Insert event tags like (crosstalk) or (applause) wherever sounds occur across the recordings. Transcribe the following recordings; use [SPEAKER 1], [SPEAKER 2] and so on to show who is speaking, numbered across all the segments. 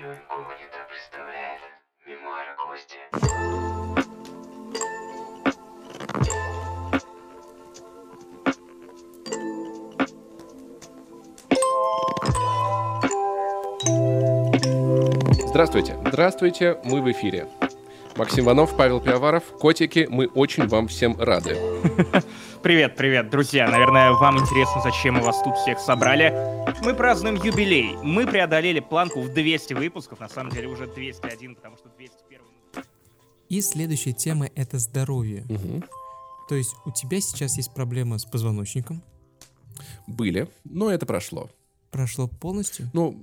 [SPEAKER 1] Радио Инкогнито представляет Мемуары Кости.
[SPEAKER 2] Здравствуйте, здравствуйте, мы в эфире. Максим Иванов, Павел Пиаваров, котики, мы очень вам всем рады. (laughs)
[SPEAKER 3] Привет, привет, друзья. Наверное, вам интересно, зачем мы вас тут всех собрали. Мы празднуем юбилей. Мы преодолели планку в 200 выпусков. На самом деле уже 201, потому что 201...
[SPEAKER 4] И следующая тема — это здоровье.
[SPEAKER 2] Мгм.
[SPEAKER 4] То есть у тебя сейчас есть проблема с позвоночником,
[SPEAKER 2] Были, но это прошло.
[SPEAKER 4] прошло полностью.
[SPEAKER 2] Ну,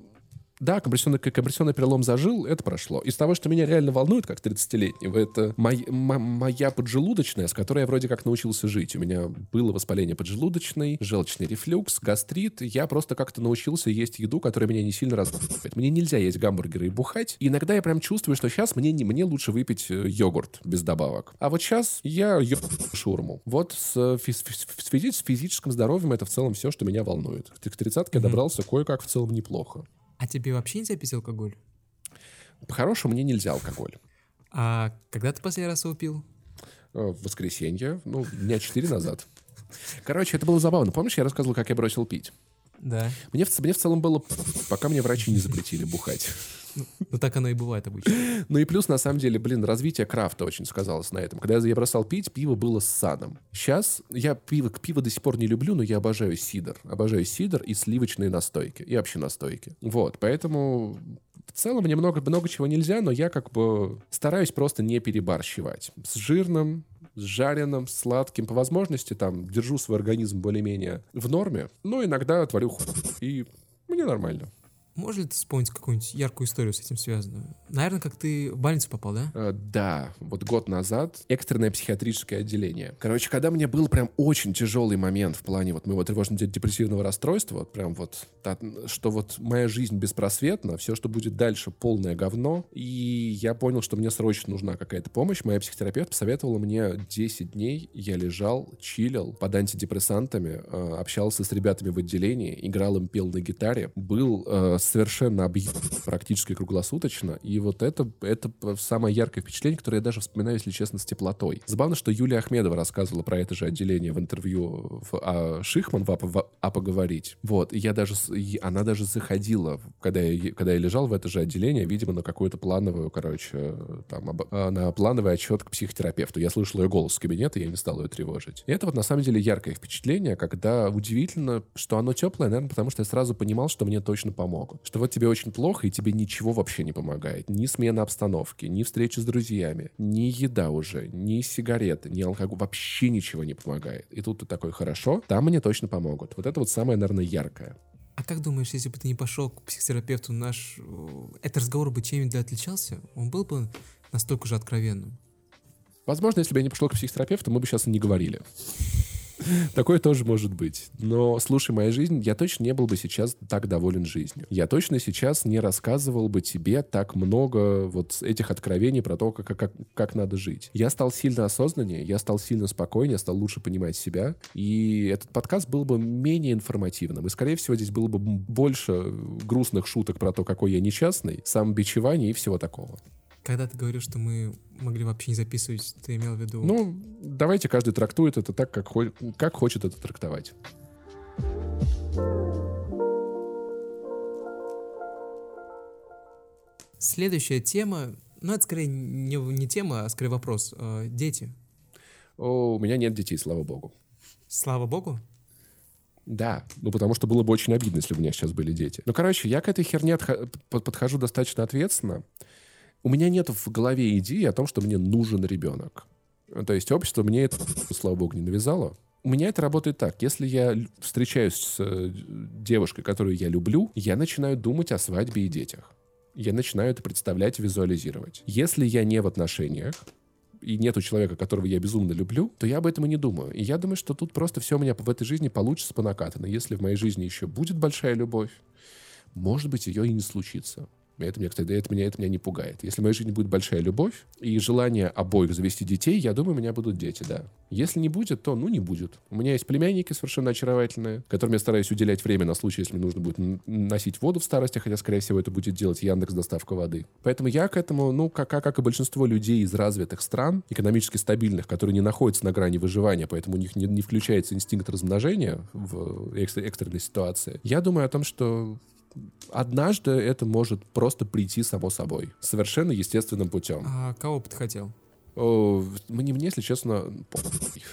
[SPEAKER 2] да, компрессионный, компрессионный перелом зажил, это прошло. Из того, что меня реально волнует, как 30-летнего, это мой- м- моя поджелудочная, с которой я вроде как научился жить. У меня было воспаление поджелудочной, желчный рефлюкс, гастрит. Я просто как-то научился есть еду, которая меня не сильно раздражает. Мне нельзя есть гамбургеры и бухать. И иногда я прям чувствую, что сейчас мне, не, мне лучше выпить э, йогурт без добавок. А вот сейчас я шурму. Вот с, э, фи- с связи с физическим здоровьем это в целом все, что меня волнует. К 30 я
[SPEAKER 4] Мгм.
[SPEAKER 2] добрался кое-как в целом неплохо.
[SPEAKER 4] А тебе вообще нельзя пить алкоголь?
[SPEAKER 2] По-хорошему, мне нельзя алкоголь.
[SPEAKER 4] А когда ты последний раз его пил?
[SPEAKER 2] Э, В воскресенье, ну, дня четыре назад. Короче, это было забавно. Помнишь, я рассказывал, как я бросил пить?
[SPEAKER 4] Да.
[SPEAKER 2] Мне в, мне в целом было, пока мне врачи не запретили бухать.
[SPEAKER 4] Ну так оно и бывает обычно. (laughs)
[SPEAKER 2] Ну и плюс, на самом деле, блин, развитие крафта очень сказалось на этом. Когда я бросал пить, пиво было с садом. Сейчас я пиво, пиво до сих пор не люблю, но я обожаю сидр. Обожаю сидр и сливочные настойки. И вообще настойки. Вот, поэтому в целом мне много, много чего нельзя, но я как бы стараюсь просто не перебарщивать. С жирным, с жареным, сладким. По возможности там держу свой организм более-менее в норме, но иногда творю хуй. И мне нормально.
[SPEAKER 4] Можешь ли ты вспомнить какую-нибудь яркую историю с этим связанную? Наверное, как ты в больницу попал, да?
[SPEAKER 2] Э, Да, вот год назад экстренное психиатрическое отделение. Короче, когда мне был прям очень тяжелый момент в плане вот моего тревожно-депрессивного расстройства, вот прям вот, что вот моя жизнь беспросветна, все, что будет дальше, полное говно, и я понял, что мне срочно нужна какая-то помощь. Моя психотерапевт посоветовала мне 10 дней, я лежал, чилил под антидепрессантами, э, общался с ребятами в отделении, играл им, пел на гитаре, был э, совершенно объем практически круглосуточно, и вот это, это самое яркое впечатление, которое я даже вспоминаю, если честно, с теплотой. Забавно, что Юлия Ахмедова рассказывала про это же отделение в интервью в а, Шихман в, «А, в «А поговорить». Вот, я даже, и она даже заходила, когда я, когда я лежал в это же отделение, видимо, на какую-то плановую, короче, там, об- а, на плановый отчет к психотерапевту. Я слышал ее голос с кабинета, я не стал ее тревожить. И это вот на самом деле яркое впечатление, когда удивительно, что оно теплое, наверное, потому что я сразу понимал, что мне точно помогут. Что вот тебе очень плохо, и тебе ничего вообще не помогает. Ни смена обстановки, ни встреча с друзьями, ни еда уже, ни сигареты, ни алкоголь. Вообще ничего не помогает. И тут ты такой, хорошо, там мне точно помогут. Вот это вот самое, наверное, яркое.
[SPEAKER 4] А как думаешь, если бы ты не пошел к психотерапевту, наш... э, Этот разговор бы чем-нибудь отличался? Он был бы настолько же откровенным?
[SPEAKER 2] Возможно, если бы я не пошел к психотерапевту, мы бы сейчас и не говорили. (laughs) Такое тоже может быть. Но, слушай, моя жизнь, я точно не был бы сейчас так доволен жизнью. Я точно сейчас не рассказывал бы тебе так много вот этих откровений про то, как, как, как надо жить. Я стал сильно осознаннее, я стал сильно спокойнее, стал лучше понимать себя. И этот подкаст был бы менее информативным. И, скорее всего, здесь было бы больше грустных шуток про то, какой я несчастный, самобичевания и всего такого.
[SPEAKER 4] Когда ты говорил, что мы могли вообще не записывать, ты имел в виду...
[SPEAKER 2] Ну, давайте каждый трактует это так, как, хо- как хочет это трактовать.
[SPEAKER 4] Следующая тема, ну это скорее не, не тема, а скорее вопрос. Э, дети.
[SPEAKER 2] О, у меня нет детей, слава богу.
[SPEAKER 4] Слава богу.
[SPEAKER 2] Да, ну потому что было бы очень обидно, если бы у меня сейчас были дети. Ну, короче, я к этой херне подхожу достаточно ответственно. У меня нет в голове идеи о том, что мне нужен ребенок. То есть общество мне это, слава богу, не навязало. У меня это работает так. Если я встречаюсь с э, девушкой, которую я люблю, я начинаю думать о свадьбе и детях. Я начинаю это представлять, визуализировать. Если я не в отношениях, и нету человека, которого я безумно люблю, то я об этом и не думаю. И я думаю, что тут просто все у меня в этой жизни получится по накатанной. Если в моей жизни еще будет большая любовь, может быть, ее и не случится. Это меня, кстати, это меня, это меня не пугает. Если в моей жизни будет большая любовь и желание обоих завести детей, я думаю, у меня будут дети, да. Если не будет, то, ну, не будет. У меня есть племянники совершенно очаровательные, которым я стараюсь уделять время на случай, если мне нужно будет носить воду в старости, хотя, скорее всего, это будет делать Яндекс доставка воды. Поэтому я к этому, ну, как, как, как и большинство людей из развитых стран, экономически стабильных, которые не находятся на грани выживания, поэтому у них не, не включается инстинкт размножения в экстр- экстренной ситуации, я думаю о том, что однажды это может просто прийти само собой, совершенно естественным путем.
[SPEAKER 4] А кого бы ты хотел?
[SPEAKER 2] О, мне, мне, если честно,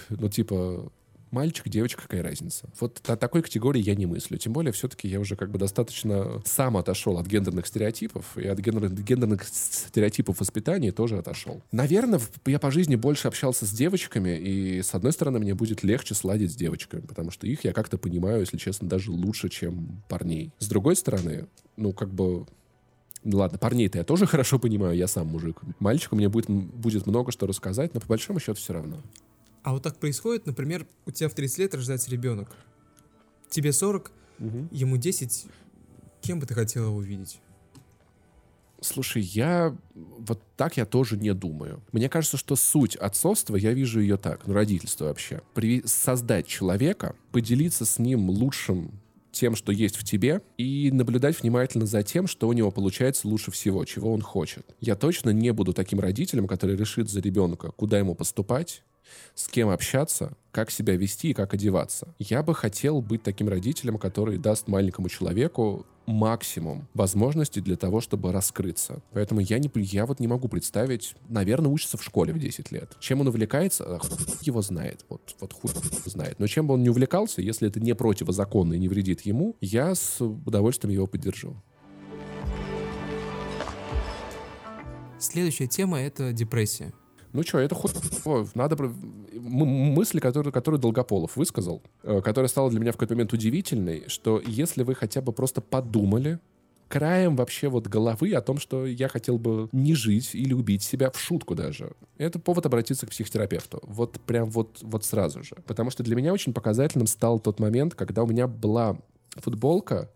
[SPEAKER 2] ну, типа, мальчик, девочка, какая разница? Вот о такой категории я не мыслю. Тем более, все-таки я уже как бы достаточно сам отошел от гендерных стереотипов, и от гендерных, гендерных стереотипов воспитания тоже отошел. Наверное, я по жизни больше общался с девочками, и, с одной стороны, мне будет легче сладить с девочками, потому что их я как-то понимаю, если честно, даже лучше, чем парней. С другой стороны, ну, как бы ну ладно, парней-то я тоже (laughs) хорошо понимаю, я сам мужик. Мальчику мне будет, будет много что рассказать, но по большому счету все равно.
[SPEAKER 4] А вот так происходит, например, у тебя в 30 лет рождается ребенок. Тебе 40, ему 10. Кем бы ты хотел его видеть?
[SPEAKER 2] Слушай, я вот так я тоже не думаю. Мне кажется, что суть отцовства, я вижу ее так, ну, родительство вообще. При- создать человека, поделиться с ним лучшим тем, что есть в тебе, и наблюдать внимательно за тем, что у него получается лучше всего, чего он хочет. Я точно не буду таким родителем, который решит за ребенка, куда ему поступать, с кем общаться, как себя вести и как одеваться. Я бы хотел быть таким родителем, который даст маленькому человеку максимум возможностей для того, чтобы раскрыться. Поэтому я, не, я вот не могу представить, наверное, учится в школе в 10 лет. Чем он увлекается, его знает. Вот, вот хуй знает. Но чем бы он не увлекался, если это не противозаконно и не вредит ему, я с удовольствием его поддержу.
[SPEAKER 4] Следующая тема — это депрессия.
[SPEAKER 2] Ну что, это хуй... Надо... про- м- мысль, которую, которую Долгополов высказал, э, которая стала для меня в какой-то момент удивительной, что если вы хотя бы просто подумали, краем вообще вот головы о том, что я хотел бы не жить или убить себя в шутку даже. Это повод обратиться к психотерапевту. Вот прям вот, вот сразу же. Потому что для меня очень показательным стал тот момент, когда у меня была футболка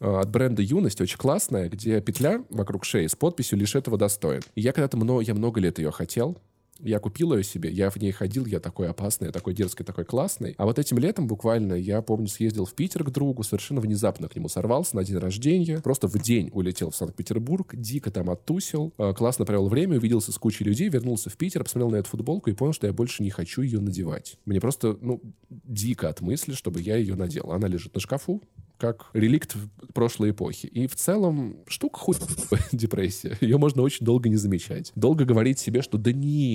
[SPEAKER 2] э, от бренда «Юность», очень классная, где петля вокруг шеи с подписью «Лишь этого достоин». И я когда-то много, я много лет ее хотел, я купил ее себе, я в ней ходил, я такой опасный, я такой дерзкий, такой классный. А вот этим летом буквально, я помню, съездил в Питер к другу, совершенно внезапно к нему сорвался на день рождения, просто в день улетел в Санкт-Петербург, дико там оттусил, э, классно провел время, увиделся с кучей людей, вернулся в Питер, посмотрел на эту футболку и понял, что я больше не хочу ее надевать. Мне просто, ну, дико от мысли, чтобы я ее надел. Она лежит на шкафу, как реликт прошлой эпохи. И в целом штука хуй (laughs) депрессия. Ее можно очень долго не замечать. Долго говорить себе, что да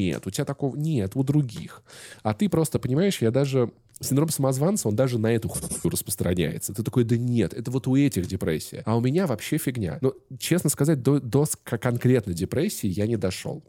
[SPEAKER 2] нет, у тебя такого нет, у других. А ты просто, понимаешь, я даже... Синдром самозванца, он даже на эту хуйню распространяется. Ты такой, да нет, это вот у этих депрессия. А у меня вообще фигня. Но, честно сказать, до, до конкретной депрессии я не дошел.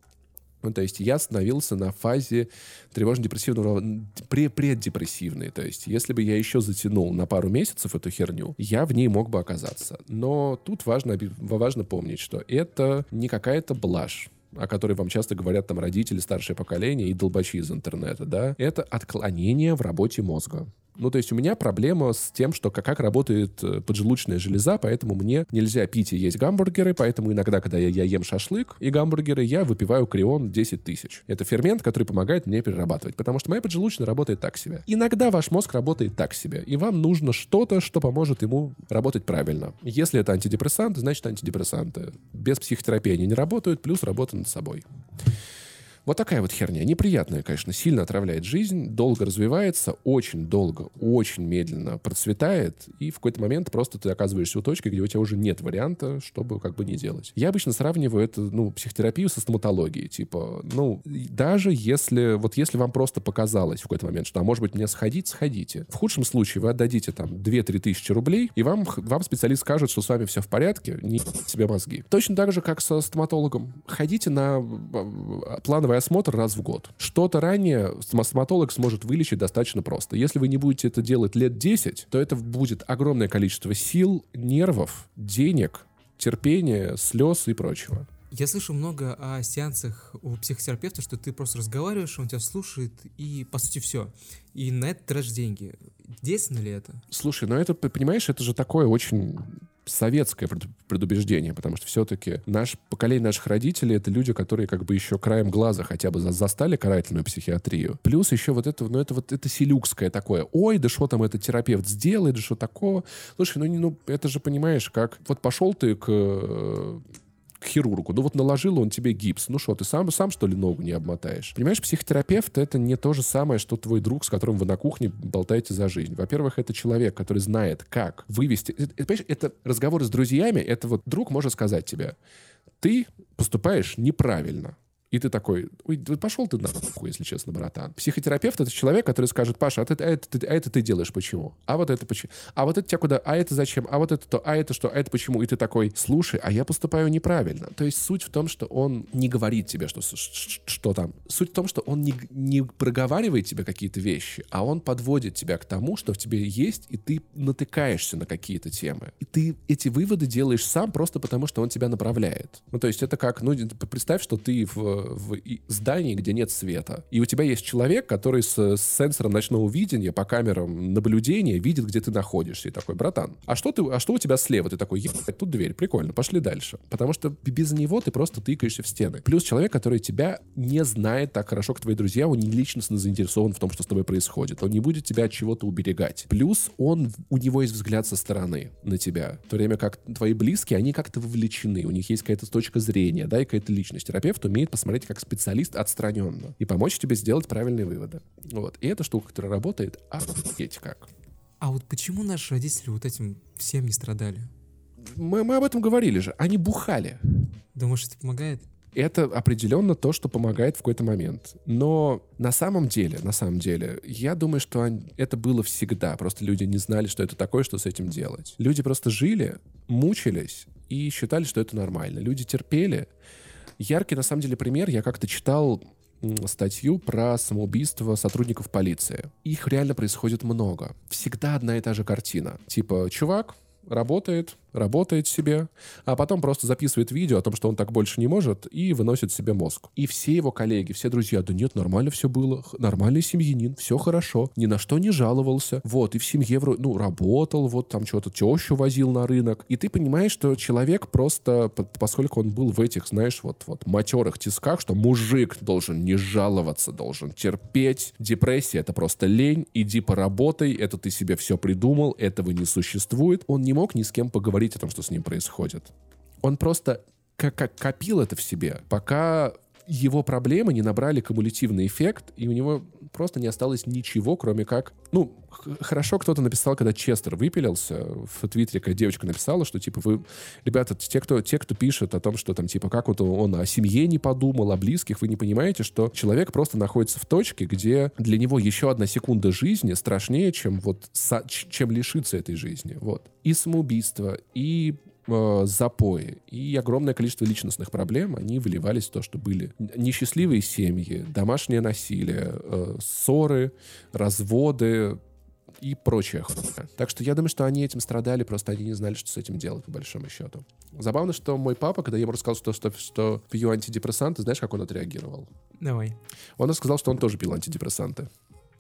[SPEAKER 2] Ну, то есть я остановился на фазе тревожно-депрессивного, преддепрессивной. То есть если бы я еще затянул на пару месяцев эту херню, я в ней мог бы оказаться. Но тут важно, важно помнить, что это не какая-то блажь о которой вам часто говорят там родители, старшее поколение и долбачи из интернета, да, это отклонение в работе мозга. Ну, то есть у меня проблема с тем, что как, как работает э, поджелудочная железа, поэтому мне нельзя пить и есть гамбургеры, поэтому иногда, когда я, я ем шашлык и гамбургеры, я выпиваю крион 10 тысяч. Это фермент, который помогает мне перерабатывать, потому что моя поджелудочная работает так себе. Иногда ваш мозг работает так себе, и вам нужно что-то, что поможет ему работать правильно. Если это антидепрессанты, значит антидепрессанты. Без психотерапии они не работают, плюс работа над собой. Вот такая вот херня. Неприятная, конечно, сильно отравляет жизнь, долго развивается, очень долго, очень медленно процветает, и в какой-то момент просто ты оказываешься у точки, где у тебя уже нет варианта, чтобы как бы не делать. Я обычно сравниваю это, ну, психотерапию со стоматологией. Типа, ну, даже если, вот если вам просто показалось в какой-то момент, что, а может быть, мне сходить, сходите. В худшем случае вы отдадите там 2-3 тысячи рублей, и вам, вам специалист скажет, что с вами все в порядке, не себе мозги. Точно так же, как со стоматологом. Ходите на э, плановый осмотр раз в год. Что-то ранее стома- стоматолог сможет вылечить достаточно просто. Если вы не будете это делать лет 10, то это будет огромное количество сил, нервов, денег, терпения, слез и прочего.
[SPEAKER 4] Я слышу много о сеансах у психотерапевта, что ты просто разговариваешь, он тебя слушает, и по сути все. И на это тратишь деньги. Действенно ли это?
[SPEAKER 2] Слушай, ну это, понимаешь, это же такое очень советское пред- предубеждение, потому что все-таки наш поколение наших родителей это люди, которые как бы еще краем глаза хотя бы за- застали карательную психиатрию. Плюс еще вот это, ну это вот это селюкское такое. Ой, да что там этот терапевт сделает, да что такого. Слушай, ну, не- ну это же понимаешь, как вот пошел ты к э, к хирургу. Ну вот наложил он тебе гипс. Ну что, ты сам, сам что ли ногу не обмотаешь? Понимаешь, психотерапевт — это не то же самое, что твой друг, с которым вы на кухне болтаете за жизнь. Во-первых, это человек, который знает, как вывести... Это, понимаешь, это разговоры с друзьями, это вот друг может сказать тебе, ты поступаешь неправильно. И ты такой, ой, да пошел ты нахуй, если честно, братан. Психотерапевт — это человек, который скажет, Паша, а, а, это, ты- а это ты делаешь почему? А вот это почему? А вот это тебя куда? А это зачем? А вот это то? А это что? А это почему? И ты такой, слушай, а я поступаю неправильно. То есть суть в том, что он не говорит тебе, что, что там. Суть в том, что он не, не проговаривает тебе какие-то вещи, а он подводит тебя к тому, что в тебе есть, и ты натыкаешься на какие-то темы. И ты эти выводы делаешь сам просто потому, что он тебя направляет. Ну, то есть это как, ну, представь, что ты в, в здании, где нет света, и у тебя есть человек, который с, с сенсором ночного видения по камерам наблюдения видит, где ты находишься. И такой, братан, а что, ты, а что у тебя слева? Ты такой, ебать, тут дверь, прикольно, пошли дальше. Потому что без него ты просто тыкаешься в стены. Плюс человек, который тебя не знает так хорошо, как твои друзья, он не личностно заинтересован в том, что с тобой происходит. Он не будет тебя от чего-то уберегать. Плюс он, у него есть взгляд со стороны на тебя. В то время как твои близкие, они как-то вовлечены, у них есть какая-то точка зрения, да, и какая-то личность. Терапевт умеет посмотреть как специалист отстраненно и помочь тебе сделать правильные выводы. Вот. И эта штука, которая работает, офигеть как.
[SPEAKER 4] А вот почему наши родители вот этим всем не страдали?
[SPEAKER 2] Мы, мы об этом говорили же. Они бухали.
[SPEAKER 4] Думаешь, это помогает?
[SPEAKER 2] это определенно то, что помогает в какой-то момент. Но на самом деле, на самом деле, я думаю, что он- это было всегда. Просто люди не знали, что это такое, что с этим делать. Люди просто жили, мучились и считали, что это нормально. Люди терпели. Яркий, на самом деле, пример. Я как-то читал статью про самоубийство сотрудников полиции. Их реально происходит много. Всегда одна и та же картина. Типа, чувак работает, работает себе, а потом просто записывает видео о том, что он так больше не может, и выносит себе мозг. И все его коллеги, все друзья, да нет, нормально все было, нормальный семьянин, все хорошо, ни на что не жаловался, вот, и в семье, ну, работал, вот там что-то тещу возил на рынок, и ты понимаешь, что человек просто, по- поскольку он был в этих, знаешь, вот, вот матерых тисках, что мужик должен не жаловаться, должен терпеть, депрессия — это просто лень, иди поработай, это ты себе все придумал, этого не существует, он не мог ни с кем поговорить о том, что с ним происходит. Он просто как копил это в себе, пока его проблемы не набрали кумулятивный эффект, и у него просто не осталось ничего, кроме как... Ну, хорошо кто-то написал, когда Честер выпилился, в Твиттере какая девочка написала, что, типа, вы... Ребята, те, кто, те, кто пишет о том, что, там, типа, как вот он о семье не подумал, о близких, вы не понимаете, что человек просто находится в точке, где для него еще одна секунда жизни страшнее, чем вот... чем лишиться этой жизни. Вот. И самоубийство, и э, запои и огромное количество личностных проблем, они выливались в то, что были несчастливые семьи, домашнее насилие, э, ссоры, разводы и прочее. хуйня. Так что я думаю, что они этим страдали, просто они не знали, что с этим делать, по большому счету. Забавно, что мой папа, когда я ему рассказал, что, что, что пью антидепрессанты, знаешь, как он отреагировал?
[SPEAKER 4] Давай.
[SPEAKER 2] Он рассказал, что он тоже пил антидепрессанты.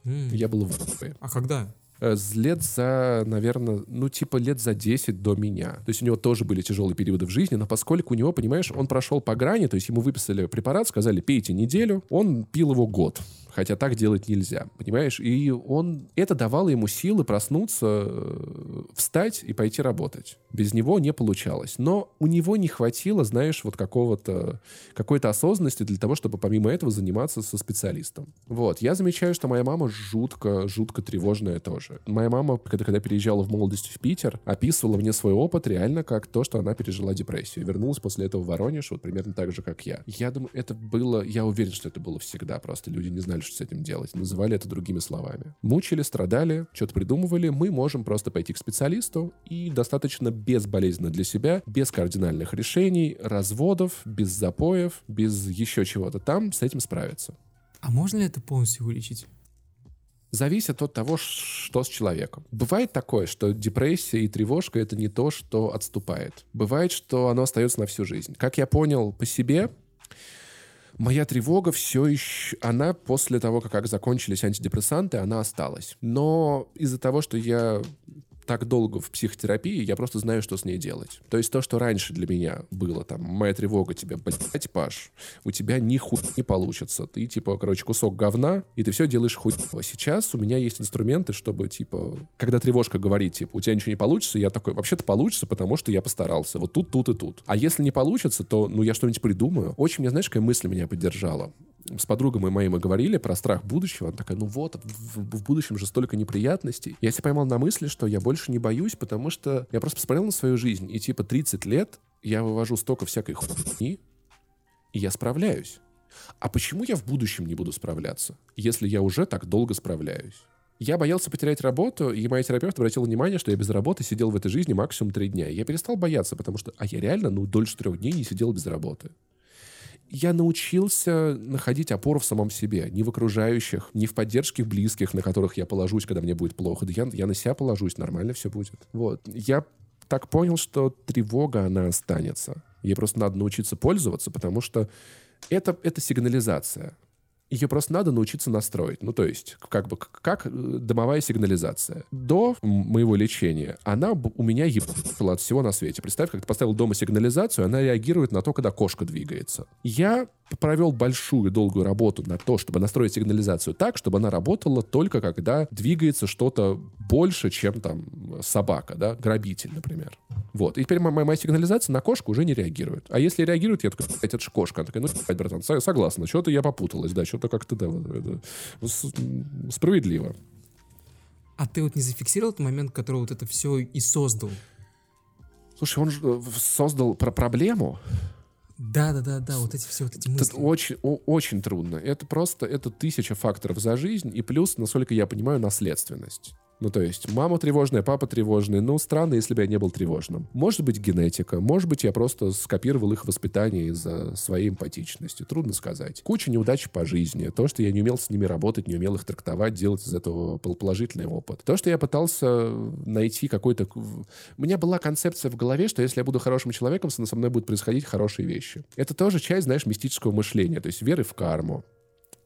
[SPEAKER 4] М.
[SPEAKER 2] Я был в ахуе.
[SPEAKER 4] А когда?
[SPEAKER 2] Э, лет за, наверное, ну, типа лет за 10 до меня. То есть у него тоже были тяжелые периоды в жизни, но поскольку у него, понимаешь, он прошел по грани, то есть ему выписали препарат, сказали, пейте неделю, он пил его год. Хотя так делать нельзя, понимаешь? И он... Это давало ему силы проснуться, э, встать и пойти работать. Без него не получалось. Но у него не хватило, знаешь, вот какого-то... какой-то осознанности для того, чтобы помимо этого заниматься со специалистом. Вот. Я замечаю, что моя мама жутко, жутко тревожная тоже. Моя мама, когда, когда переезжала в молодости в Питер, описывала мне свой опыт реально как то, что она пережила депрессию. Вернулась после этого в Воронеж, вот примерно так же, как я. Я думаю, это было... Я уверен, что это было всегда. Просто люди не знали, что с этим делать. Называли это другими словами. Мучили, страдали, что-то придумывали. Мы можем просто пойти к специалисту и достаточно безболезненно для себя, без кардинальных решений, разводов, без запоев, без еще чего-то там с этим справиться.
[SPEAKER 4] А можно ли это полностью вылечить?
[SPEAKER 2] зависит от того, что с человеком. Бывает такое, что депрессия и тревожка — это не то, что отступает. Бывает, что оно остается на всю жизнь. Как я понял по себе, моя тревога все еще... Она после того, как, закончились антидепрессанты, она осталась. Но из-за того, что я так долго в психотерапии, я просто знаю, что с ней делать. То есть то, что раньше для меня было, там, моя тревога тебе, блядь, Паш, у тебя ни хуй не получится. Ты, типа, короче, кусок говна, и ты все делаешь хуй. А сейчас у меня есть инструменты, чтобы, типа, когда тревожка говорит, типа, у тебя ничего не получится, я такой, вообще-то получится, потому что я постарался. Вот тут, тут и тут. А если не получится, то, ну, я что-нибудь придумаю. Очень, мне, знаешь, какая мысль меня поддержала? с подругой моей мы говорили про страх будущего. Она такая, ну вот, в, в будущем же столько неприятностей. Я себя поймал на мысли, что я больше не боюсь, потому что я просто посмотрел на свою жизнь, и типа 30 лет я вывожу столько всякой хуйни, и я справляюсь. А почему я в будущем не буду справляться, если я уже так долго справляюсь? Я боялся потерять работу, и моя терапевт обратила внимание, что я без работы сидел в этой жизни максимум три дня. я перестал бояться, потому что, а я реально, ну, дольше трех дней не сидел без работы я научился находить опору в самом себе, не в окружающих, не в поддержке близких, на которых я положусь, когда мне будет плохо. Да я, я на себя положусь, нормально все будет. Вот. Я так понял, что тревога, она останется. Ей просто надо научиться пользоваться, потому что это, это сигнализация. Ее просто надо научиться настроить. Ну, то есть, как бы, как э, домовая сигнализация. До моего лечения она у меня ебала от всего на свете. Представь, как ты поставил дома сигнализацию, она реагирует на то, когда кошка двигается. Я провел большую долгую работу на то, чтобы настроить сигнализацию так, чтобы она работала только когда двигается что-то больше, чем там собака, да, грабитель, например. Вот. И теперь моя, моя сигнализация на кошку уже не реагирует. А если реагирует, я такой, это же кошка. Она такая, ну, братан, согласна, что-то я попуталась, да, что-то как-то, да, это, справедливо.
[SPEAKER 4] А ты вот не зафиксировал тот момент, который вот это все и создал?
[SPEAKER 2] Слушай, он же э, создал про проблему,
[SPEAKER 4] да, да, да, да, вот эти все вот эти мысли.
[SPEAKER 2] Это очень, о, очень трудно. Это просто это тысяча факторов за жизнь, и плюс, насколько я понимаю, наследственность. Ну, то есть, мама тревожная, папа тревожный. Ну, странно, если бы я не был тревожным. Может быть, генетика. Может быть, я просто скопировал их воспитание из-за своей эмпатичности. Трудно сказать. Куча неудач по жизни. То, что я не умел с ними работать, не умел их трактовать, делать из этого положительный опыт. То, что я пытался найти какой-то... У меня была концепция в голове, что если я буду хорошим человеком, со мной будут происходить хорошие вещи. Это тоже часть, знаешь, мистического мышления. То есть веры в карму,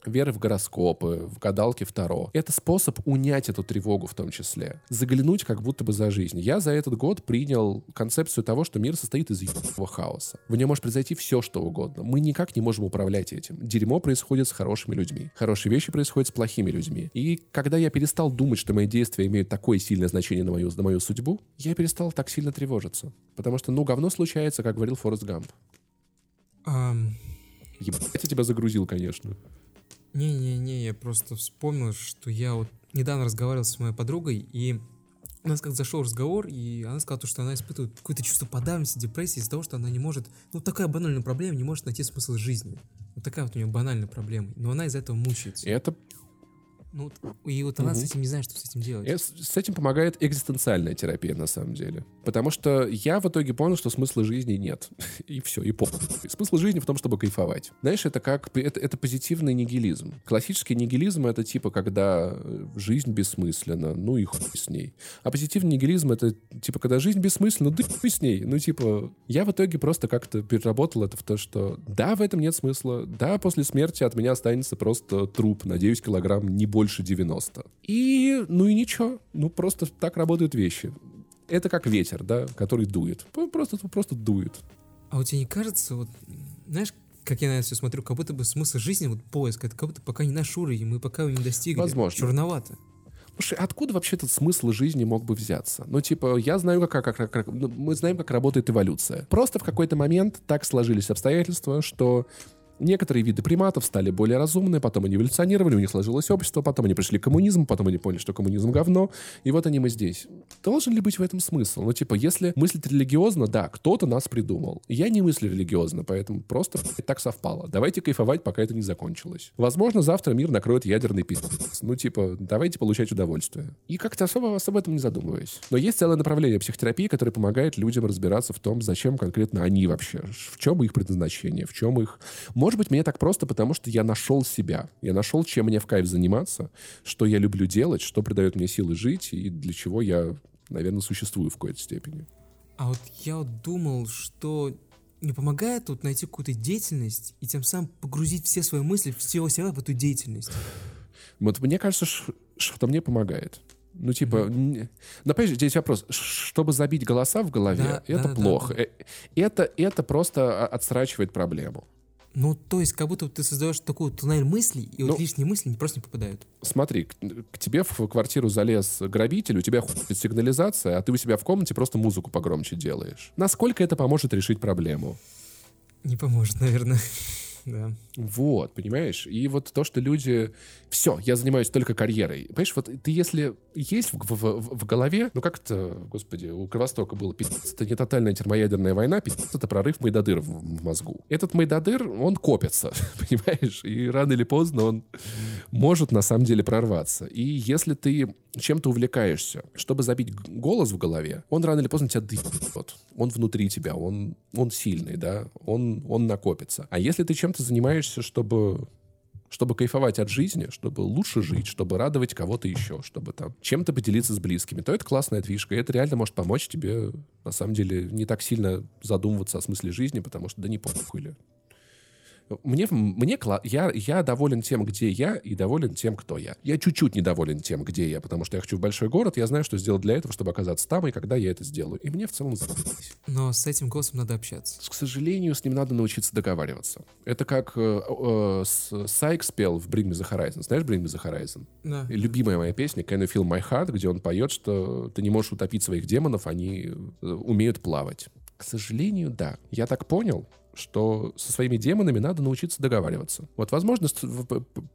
[SPEAKER 2] веры в гороскопы, в гадалки Второ. Это способ унять эту тревогу в том числе. Заглянуть как будто бы за жизнь. Я за этот год принял концепцию того, что мир состоит из ебаного хаоса. В нем может произойти все, что угодно. Мы никак не можем управлять этим. Дерьмо происходит с хорошими людьми. Хорошие вещи происходят с плохими людьми. И когда я перестал думать, что мои действия имеют такое сильное значение на мою, на мою судьбу, я перестал так сильно тревожиться. Потому что, ну, говно случается, как говорил Форест Гамп.
[SPEAKER 4] Um...
[SPEAKER 2] Ебать, я тебя загрузил, конечно.
[SPEAKER 4] Не-не-не, я просто вспомнил, что я вот недавно разговаривал с моей подругой, и у нас как зашел разговор, и она сказала, что она испытывает какое-то чувство подавленности, депрессии из-за того, что она не может, ну такая банальная проблема, не может найти смысл жизни. Вот такая вот у нее банальная проблема. Но она из-за этого мучается.
[SPEAKER 2] И это
[SPEAKER 4] ну, и вот она угу. с этим не знает, что с этим делать.
[SPEAKER 2] И с этим помогает экзистенциальная терапия, на самом деле. Потому что я в итоге понял, что смысла жизни нет. (laughs) И все, и пол. Смысл жизни в том, чтобы кайфовать. Знаешь, это как... Это, это позитивный нигилизм. Классический нигилизм — это типа, когда жизнь бессмысленна, ну и хуй с ней. А позитивный нигилизм — это типа, когда жизнь бессмысленна, да хуй с ней. Ну, типа, я в итоге просто как-то переработал это в то, что да, в этом нет смысла. Да, после смерти от меня останется просто труп на 9 килограмм, не больше больше 90. И, ну и ничего, ну просто так работают вещи. Это как ветер, да, который дует. Просто, просто дует.
[SPEAKER 4] А у тебя не кажется, вот, знаешь, как я на это все смотрю, как будто бы смысл жизни, вот поиск, это как будто пока не наш уровень, мы пока его не достигли.
[SPEAKER 2] Возможно.
[SPEAKER 4] Черновато.
[SPEAKER 2] Слушай, откуда вообще этот смысл жизни мог бы взяться? Ну, типа, я знаю, как, как, как, ну, мы знаем, как работает эволюция. Просто в какой-то момент так сложились обстоятельства, что Некоторые виды приматов стали более разумны, потом они эволюционировали, у них сложилось общество, потом они пришли к коммунизму, потом они поняли, что коммунизм говно, и вот они мы здесь. Должен ли быть в этом смысл? Ну, типа, если мыслить религиозно, да, кто-то нас придумал. Я не мыслю религиозно, поэтому просто так совпало. Давайте кайфовать, пока это не закончилось. Возможно, завтра мир накроет ядерный пиздец. Ну, типа, давайте получать удовольствие. И как-то особо, об этом не задумываясь. Но есть целое направление психотерапии, которое помогает людям разбираться в том, зачем конкретно они вообще, в чем их предназначение, в чем их может быть, мне так просто, потому что я нашел себя. Я нашел, чем мне в кайф заниматься, что я люблю делать, что придает мне силы жить и для чего я, наверное, существую в какой-то степени.
[SPEAKER 4] А вот я вот думал, что не помогает вот найти какую-то деятельность и тем самым погрузить все свои мысли, всего себя в эту деятельность.
[SPEAKER 2] Вот мне кажется, что мне помогает. Ну, типа, н- ну, понимаешь, здесь вопрос. Чтобы забить голоса в голове,
[SPEAKER 4] Да,
[SPEAKER 2] это
[SPEAKER 4] да, да,
[SPEAKER 2] плохо.
[SPEAKER 4] да.
[SPEAKER 2] Э, Это, это просто отсрачивает проблему.
[SPEAKER 4] Ну, то есть, как будто ты создаешь такую туннель мыслей, и
[SPEAKER 2] Ну,
[SPEAKER 4] вот лишние мысли просто не попадают.
[SPEAKER 2] Смотри, к, к тебе в квартиру залез грабитель, у тебя хуй сигнализация, а ты у себя в комнате просто музыку погромче делаешь. Насколько это поможет решить проблему?
[SPEAKER 4] Не поможет, наверное. (laughs) Да.
[SPEAKER 2] Вот, понимаешь? И вот то, что люди... Все, я занимаюсь только карьерой. Понимаешь, вот ты если есть в, в- в- голове, ну как это, господи, у Кровостока было, пиздец, это не тотальная термоядерная война, пиздец, это прорыв Майдадыр в, в мозгу. Этот Майдадыр, он копится, (laughs) понимаешь? И рано или поздно он может на самом деле прорваться. И если ты чем-то увлекаешься, чтобы забить голос в голове, он рано или поздно тебя дыбет. Он внутри тебя, он, он сильный, да, он, он накопится. А если ты чем-то занимаешься, чтобы чтобы кайфовать от жизни, чтобы лучше жить, чтобы радовать кого-то еще, чтобы там чем-то поделиться с близкими, то это классная фишка, и это реально может помочь тебе, на самом деле, не так сильно задумываться о смысле жизни, потому что да не похуй ли. Мне, мне я, я доволен тем, где я, и доволен тем, кто я. Я чуть-чуть недоволен тем, где я, потому что я хочу в большой город, я знаю, что сделать для этого, чтобы оказаться там, и когда я это сделаю. И мне в целом заебись.
[SPEAKER 4] Но с этим голосом надо общаться.
[SPEAKER 2] К сожалению, с ним надо научиться договариваться. Это как э, э, Сайк спел в Bring Me The Horizon. Знаешь Bring Me The Horizon?
[SPEAKER 4] Да.
[SPEAKER 2] Любимая моя песня Can You Feel My Heart, где он поет, что ты не можешь утопить своих демонов, они э, умеют плавать. К сожалению, да. Я так понял, что со своими демонами надо научиться договариваться. Вот, возможно,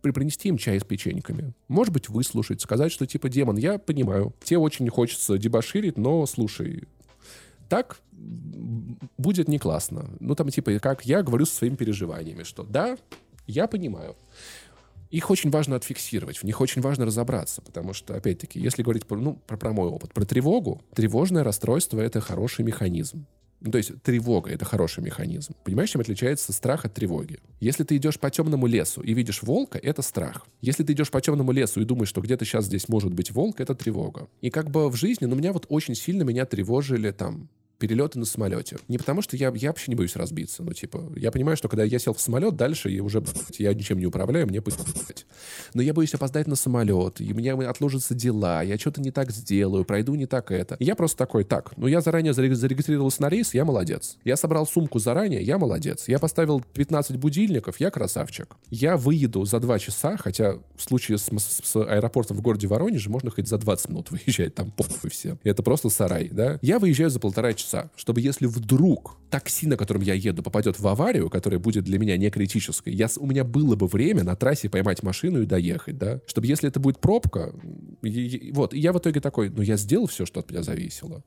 [SPEAKER 2] принести им чай с печеньками. Может быть, выслушать, сказать, что типа, демон, я понимаю, тебе очень хочется дебоширить, но слушай, так будет не классно. Ну, там, типа, как я говорю со своими переживаниями, что да, я понимаю. Их очень важно отфиксировать, в них очень важно разобраться, потому что, опять-таки, если говорить про, ну, про, про мой опыт, про тревогу, тревожное расстройство — это хороший механизм. Ну, то есть тревога — это хороший механизм. Понимаешь, чем отличается страх от тревоги? Если ты идешь по темному лесу и видишь волка, это страх. Если ты идешь по темному лесу и думаешь, что где-то сейчас здесь может быть волк, это тревога. И как бы в жизни, ну, меня вот очень сильно меня тревожили там перелеты на самолете. Не потому, что я, я вообще не боюсь разбиться. Ну, типа, я понимаю, что когда я сел в самолет, дальше я уже, я ничем не управляю, мне блядь. Но я боюсь опоздать на самолет, и у меня отложатся дела, я что-то не так сделаю, пройду не так это. И я просто такой, так, ну я заранее заре- зарегистрировался на рейс, я молодец. Я собрал сумку заранее, я молодец. Я поставил 15 будильников, я красавчик. Я выеду за 2 часа, хотя в случае с, с- с аэропортом в городе Воронеже можно хоть за 20 минут выезжать, там похуй всем. Это просто сарай, да? Я выезжаю за полтора часа, чтобы если вдруг такси, на котором я еду, попадет в аварию, которая будет для меня не критической, я, у меня было бы время на трассе поймать машину и доехать, да? Чтобы если это будет пробка, и- и- вот, и я в итоге такой, ну я сделал все, что от меня зависело.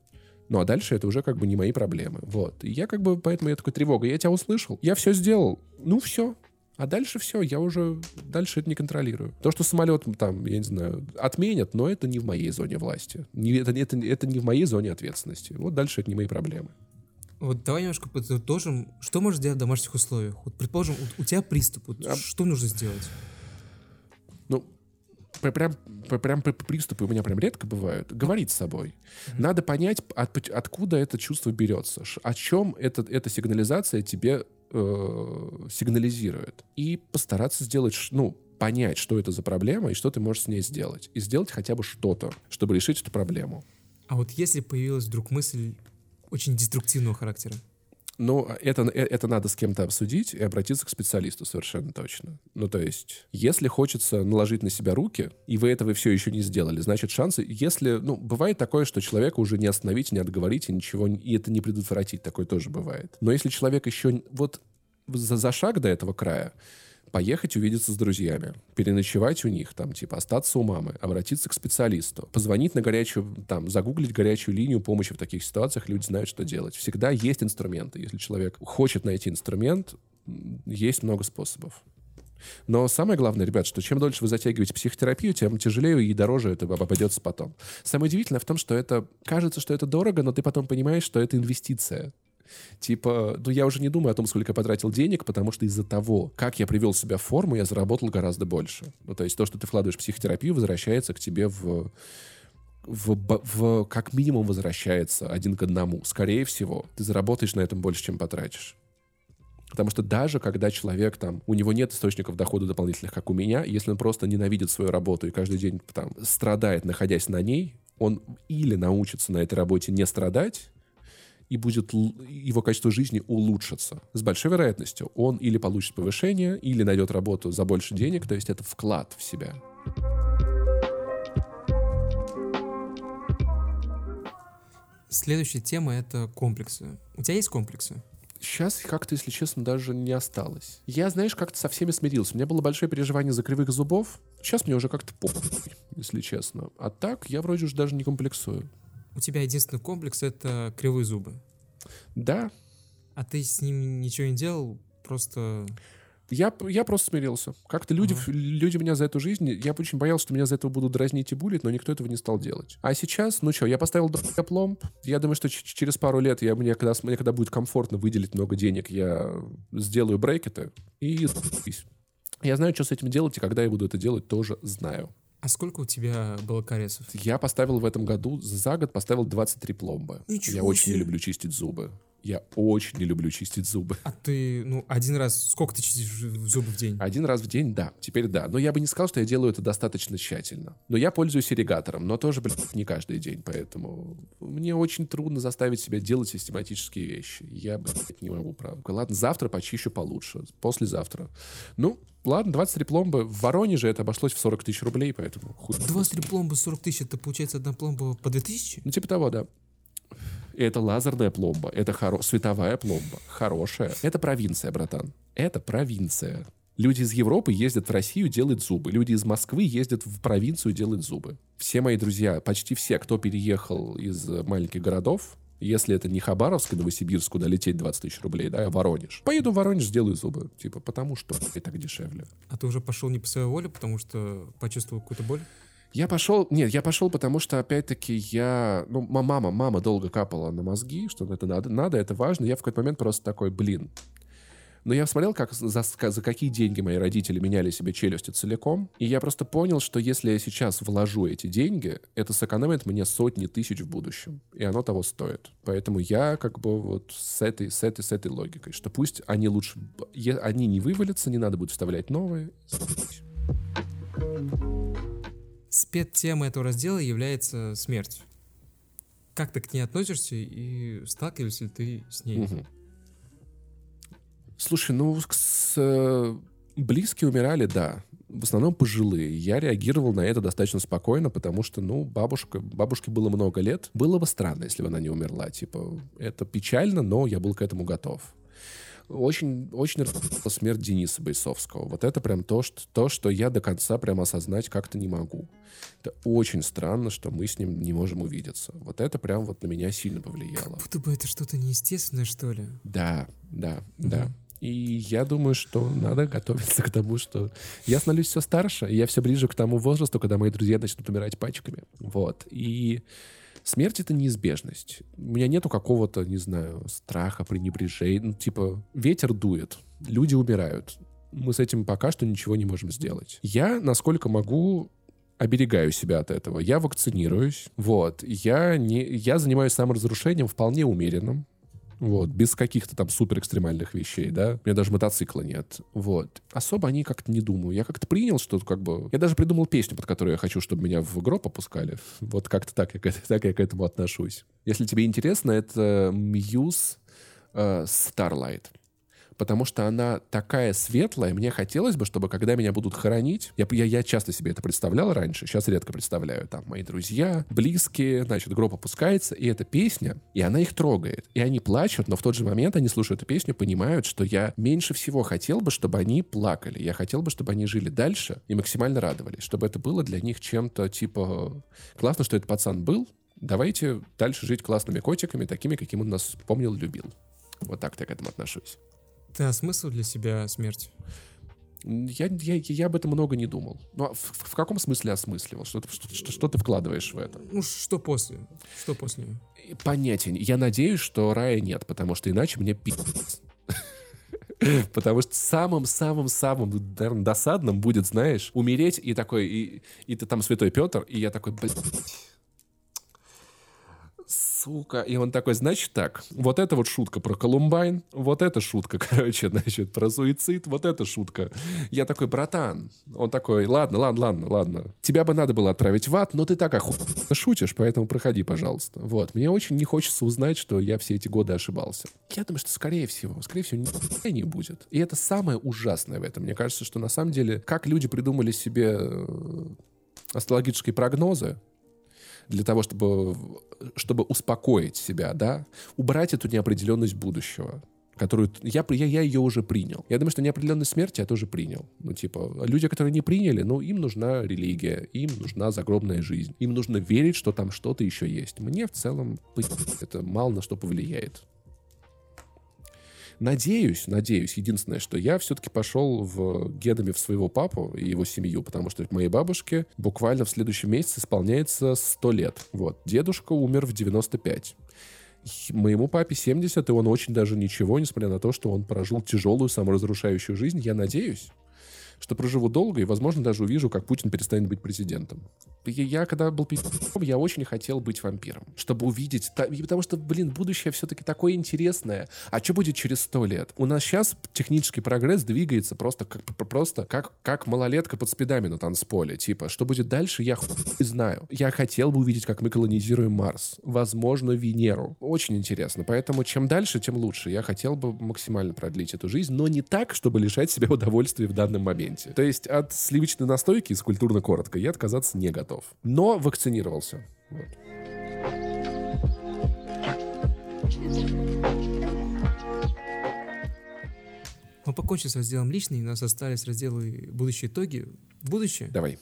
[SPEAKER 2] Ну, а дальше это уже как бы не мои проблемы. Вот. И я как бы, поэтому я такой, тревога, я тебя услышал, я все сделал, ну все. А дальше все, я уже дальше это не контролирую. То, что самолет там, я не знаю, отменят, но это не в моей зоне власти. Не, это, это, это не в моей зоне ответственности. Вот дальше это не мои проблемы.
[SPEAKER 4] Вот давай немножко подытожим, что можно сделать в домашних условиях. Вот, предположим, у, у тебя приступ, вот
[SPEAKER 2] А-
[SPEAKER 4] что нужно сделать?
[SPEAKER 2] Ну, пр- прям, пр- прям пр- приступы у меня прям редко бывают. Говорить с собой. Надо понять, от- откуда это чувство берется. О чем это, эта сигнализация тебе э, сигнализирует. И постараться сделать, ну, понять, что это за проблема и что ты можешь с ней сделать. И сделать хотя бы что-то, чтобы решить эту проблему.
[SPEAKER 4] А вот если появилась вдруг мысль очень деструктивного характера,
[SPEAKER 2] Ну, это, э- это надо с кем-то обсудить и обратиться к специалисту совершенно точно. Ну, то есть, если хочется наложить на себя руки, и вы этого все еще не сделали, значит, шансы, если, ну, бывает такое, что человека уже не остановить, не отговорить, и ничего, и это не предотвратить, такое тоже бывает. Но если человек еще вот за, за шаг до этого края, поехать увидеться с друзьями, переночевать у них, там, типа, остаться у мамы, обратиться к специалисту, позвонить на горячую, там, загуглить горячую линию помощи в таких ситуациях, люди знают, что делать. Всегда есть инструменты. Если человек хочет найти инструмент, есть много способов. Но самое главное, ребят, что чем дольше вы затягиваете психотерапию, тем тяжелее и дороже это обойдется потом. Самое удивительное в том, что это кажется, что это дорого, но ты потом понимаешь, что это инвестиция. Типа, ну я уже не думаю о том, сколько я потратил денег, потому что из-за того, как я привел себя в форму, я заработал гораздо больше. Ну, то есть то, что ты вкладываешь в психотерапию, возвращается к тебе в, в, в- как минимум возвращается один к одному. Скорее всего, ты заработаешь на этом больше, чем потратишь. Потому что даже когда человек там, у него нет источников дохода дополнительных, как у меня, если он просто ненавидит свою работу и каждый день там страдает, находясь на ней, он или научится на этой работе не страдать, и будет его качество жизни улучшится. С большой вероятностью он или получит повышение, или найдет работу за больше денег, то есть это вклад в себя.
[SPEAKER 4] Следующая тема — это комплексы. У тебя есть комплексы?
[SPEAKER 2] Сейчас как-то, если честно, даже не осталось. Я, знаешь, как-то со всеми смирился. У меня было большое переживание за кривых зубов. Сейчас мне уже как-то похуй, если честно. А так я вроде уже даже не комплексую.
[SPEAKER 4] У тебя единственный комплекс — это кривые зубы.
[SPEAKER 2] Да,
[SPEAKER 4] А ты с ним ничего не делал, просто...
[SPEAKER 2] я, я просто смирился. Как-то люди,
[SPEAKER 4] Ага.
[SPEAKER 2] люди меня за эту жизнь... Я очень боялся, что меня за этого будут дразнить и булить, но никто этого не стал делать. А сейчас, ну что, я поставил пломб. Я думаю, что через пару лет я, мне, когда, мне когда будет комфортно выделить много денег, я сделаю брекеты и... Я знаю, что с этим делать, и когда я буду это делать, тоже знаю.
[SPEAKER 4] А сколько у тебя было кариесов?
[SPEAKER 2] Я поставил в этом году, за год поставил 23 пломбы.
[SPEAKER 4] Ничего
[SPEAKER 2] я очень не люблю чистить зубы. Я очень не люблю чистить зубы.
[SPEAKER 4] А ты, ну, один раз... Сколько ты чистишь зубы в день?
[SPEAKER 2] Один раз в день, да. Теперь да. Но я бы не сказал, что я делаю это достаточно тщательно. Но я пользуюсь ирригатором, но тоже, блядь, не каждый день. Поэтому мне очень трудно заставить себя делать систематические вещи. Я, блядь, не могу, правда. Ладно, завтра почищу получше. Послезавтра. Ну, ладно, 23 пломбы. В Воронеже это обошлось в 40 тысяч рублей, поэтому хуй.
[SPEAKER 4] 23 пломбы, 40 тысяч, это получается одна пломба по 2000?
[SPEAKER 2] Ну, типа того, да. Это лазерная пломба, это хоро... световая пломба, хорошая. Это провинция, братан. Это провинция. Люди из Европы ездят в Россию, делают зубы. Люди из Москвы ездят в провинцию, делают зубы. Все мои друзья, почти все, кто переехал из маленьких городов, если это не Хабаровск и Новосибирск, куда лететь 20 тысяч рублей, да, а Воронеж. Поеду в Воронеж, сделаю зубы. Типа, потому что и так дешевле.
[SPEAKER 4] А ты уже пошел не по своей воле, потому что почувствовал какую-то боль?
[SPEAKER 2] Я пошел... Нет, я пошел, потому что, опять-таки, я... Ну, ма- мама, мама долго капала на мозги, что это надо, надо, это важно. Я в какой-то момент просто такой, блин. Но я смотрел, как за, за какие деньги мои родители меняли себе челюсти целиком. И я просто понял, что если я сейчас вложу эти деньги, это сэкономит мне сотни тысяч в будущем. И оно того стоит. Поэтому я как бы вот с этой, с этой, с этой логикой, что пусть они лучше... Они не вывалятся, не надо будет вставлять новые.
[SPEAKER 4] Спецтемой этого раздела является смерть. Как ты к ней относишься и сталкиваешься ли ты с ней?
[SPEAKER 2] Мгм. Слушай, ну, с, э, близкие умирали, да. В основном пожилые. Я реагировал на это достаточно спокойно, потому что, ну, бабушка, бабушке было много лет. Было бы странно, если бы она не умерла. Типа, это печально, но я был к этому готов. Очень, очень смерть Дениса Бойцовского. Вот это прям то что, то, что я до конца прям осознать как-то не могу. Это очень странно, что мы с ним не можем увидеться. Вот это прям вот на меня сильно повлияло.
[SPEAKER 4] Будто бы это что-то неестественное, что ли?
[SPEAKER 2] Да, да, да. И я думаю, что надо готовиться к тому, что я становлюсь все старше, и я все ближе к тому возрасту, когда мои друзья начнут умирать пачками. Вот. И смерть — это неизбежность. У меня нету какого-то, не знаю, страха, пренебрежения. Ну, типа, ветер дует, люди умирают. Мы с этим пока что ничего не можем сделать. Я, насколько могу, оберегаю себя от этого. Я вакцинируюсь. Вот. Я, не, я занимаюсь саморазрушением вполне умеренным. Вот, без каких-то там супер экстремальных вещей, да. У меня даже мотоцикла нет. Вот. Особо они как-то не думаю. Я как-то принял, что как бы... Я даже придумал песню, под которую я хочу, чтобы меня в гроб опускали. Вот как-то так я, к (laughs) так я к этому отношусь. Если тебе интересно, это Muse э, Starlight. Потому что она такая светлая, мне хотелось бы, чтобы когда меня будут хоронить, я, я, я часто себе это представлял раньше, сейчас редко представляю, там, мои друзья, близкие, значит, гроб опускается, и эта песня, и она их трогает, и они плачут, но в тот же момент они слушают эту песню, понимают, что я меньше всего хотел бы, чтобы они плакали, я хотел бы, чтобы они жили дальше и максимально радовались, чтобы это было для них чем-то типа, классно, что этот пацан был, давайте дальше жить классными котиками, такими, каким он нас помнил, любил. Вот так я к этому отношусь.
[SPEAKER 4] Ты осмыслил для себя смерть?
[SPEAKER 2] Я, я, я об этом много не думал. Ну, а в, в- каком смысле осмысливал? Что, ты- что, что, что ты вкладываешь в это?
[SPEAKER 4] Ну, что после? Что после?
[SPEAKER 2] Не- Я надеюсь, что рая нет, потому что иначе мне пиздец. (laughs) Потому что самым-самым-самым, наверное, досадным будет, знаешь, умереть и такой, и, и ты там святой Петр, и я такой, блядь, сука. И он такой, значит так, вот это вот шутка про Колумбайн, вот эта шутка, (laughs) короче, значит, про суицид, вот эта шутка. Я такой, братан. Он такой, ладно, ладно, ладно, ладно. Тебя бы надо было отправить в ад, но ты так охуенно (laughs) шутишь, поэтому проходи, пожалуйста. Вот. Мне очень не хочется узнать, что я все эти годы ошибался. Я думаю, что скорее всего, скорее всего, никогда (laughs) не будет. И это самое ужасное в этом. Мне кажется, что на самом деле, как люди придумали себе э, астрологические прогнозы, для того, чтобы, чтобы успокоить себя, да, убрать эту неопределенность будущего которую я, я, я ее уже принял. Я думаю, что неопределенность смерти я тоже принял. Ну, типа, люди, которые не приняли, ну, им нужна религия, им нужна загробная жизнь. Им нужно верить, что там что-то еще есть. Мне в целом это мало на что повлияет. Надеюсь, надеюсь, единственное, что я все-таки пошел в генами в своего папу и его семью, потому что моей бабушке буквально в следующем месяце исполняется 100 лет. Вот. Дедушка умер в 95 моему папе 70, и он очень даже ничего, несмотря на то, что он прожил тяжелую саморазрушающую жизнь. Я надеюсь, что проживу долго и, возможно, даже увижу, как Путин перестанет быть президентом. Я, когда был пи***ом, я очень хотел быть вампиром, чтобы увидеть... Потому что, блин, будущее все-таки такое интересное. А что будет через сто лет? У нас сейчас технический прогресс двигается просто как, просто как, как малолетка под спидами на танцполе. Типа, что будет дальше, я хуй знаю. Я хотел бы увидеть, как мы колонизируем Марс. Возможно, Венеру. Очень интересно. Поэтому чем дальше, тем лучше. Я хотел бы максимально продлить эту жизнь, но не так, чтобы лишать себя удовольствия в данном моменте. То есть от сливочной настойки из культурно коротко я отказаться не готов. Но вакцинировался. Вот.
[SPEAKER 4] Мы покончим с разделом личный, у нас остались разделы будущие итоги. Будущее.
[SPEAKER 2] Давай.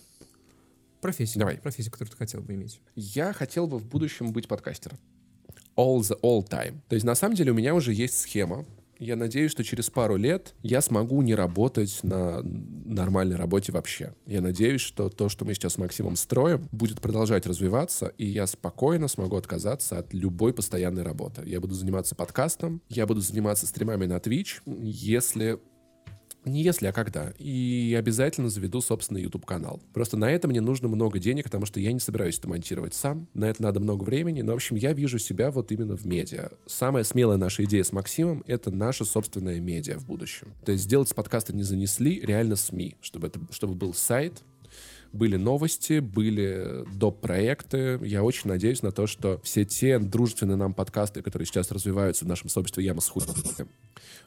[SPEAKER 4] Профессия.
[SPEAKER 2] Давай.
[SPEAKER 4] Профессию, которую ты хотел бы иметь.
[SPEAKER 2] Я хотел бы в будущем быть подкастером. All the all time. То есть, на самом деле, у меня уже есть схема, я надеюсь, что через пару лет я смогу не работать на нормальной работе вообще. Я надеюсь, что то, что мы сейчас с Максимом строим, будет продолжать развиваться, и я спокойно смогу отказаться от любой постоянной работы. Я буду заниматься подкастом, я буду заниматься стримами на Twitch, если не если, а когда. И обязательно заведу собственный YouTube-канал. Просто на это мне нужно много денег, потому что я не собираюсь это монтировать сам. На это надо много времени. Но, в общем, я вижу себя вот именно в медиа. Самая смелая наша идея с Максимом — это наша собственная медиа в будущем. То есть сделать с подкаста не занесли, реально СМИ. Чтобы, это, чтобы был сайт, были новости, были доп-проекты. Я очень надеюсь на то, что все те дружественные нам подкасты, которые сейчас развиваются в нашем сообществе Яма с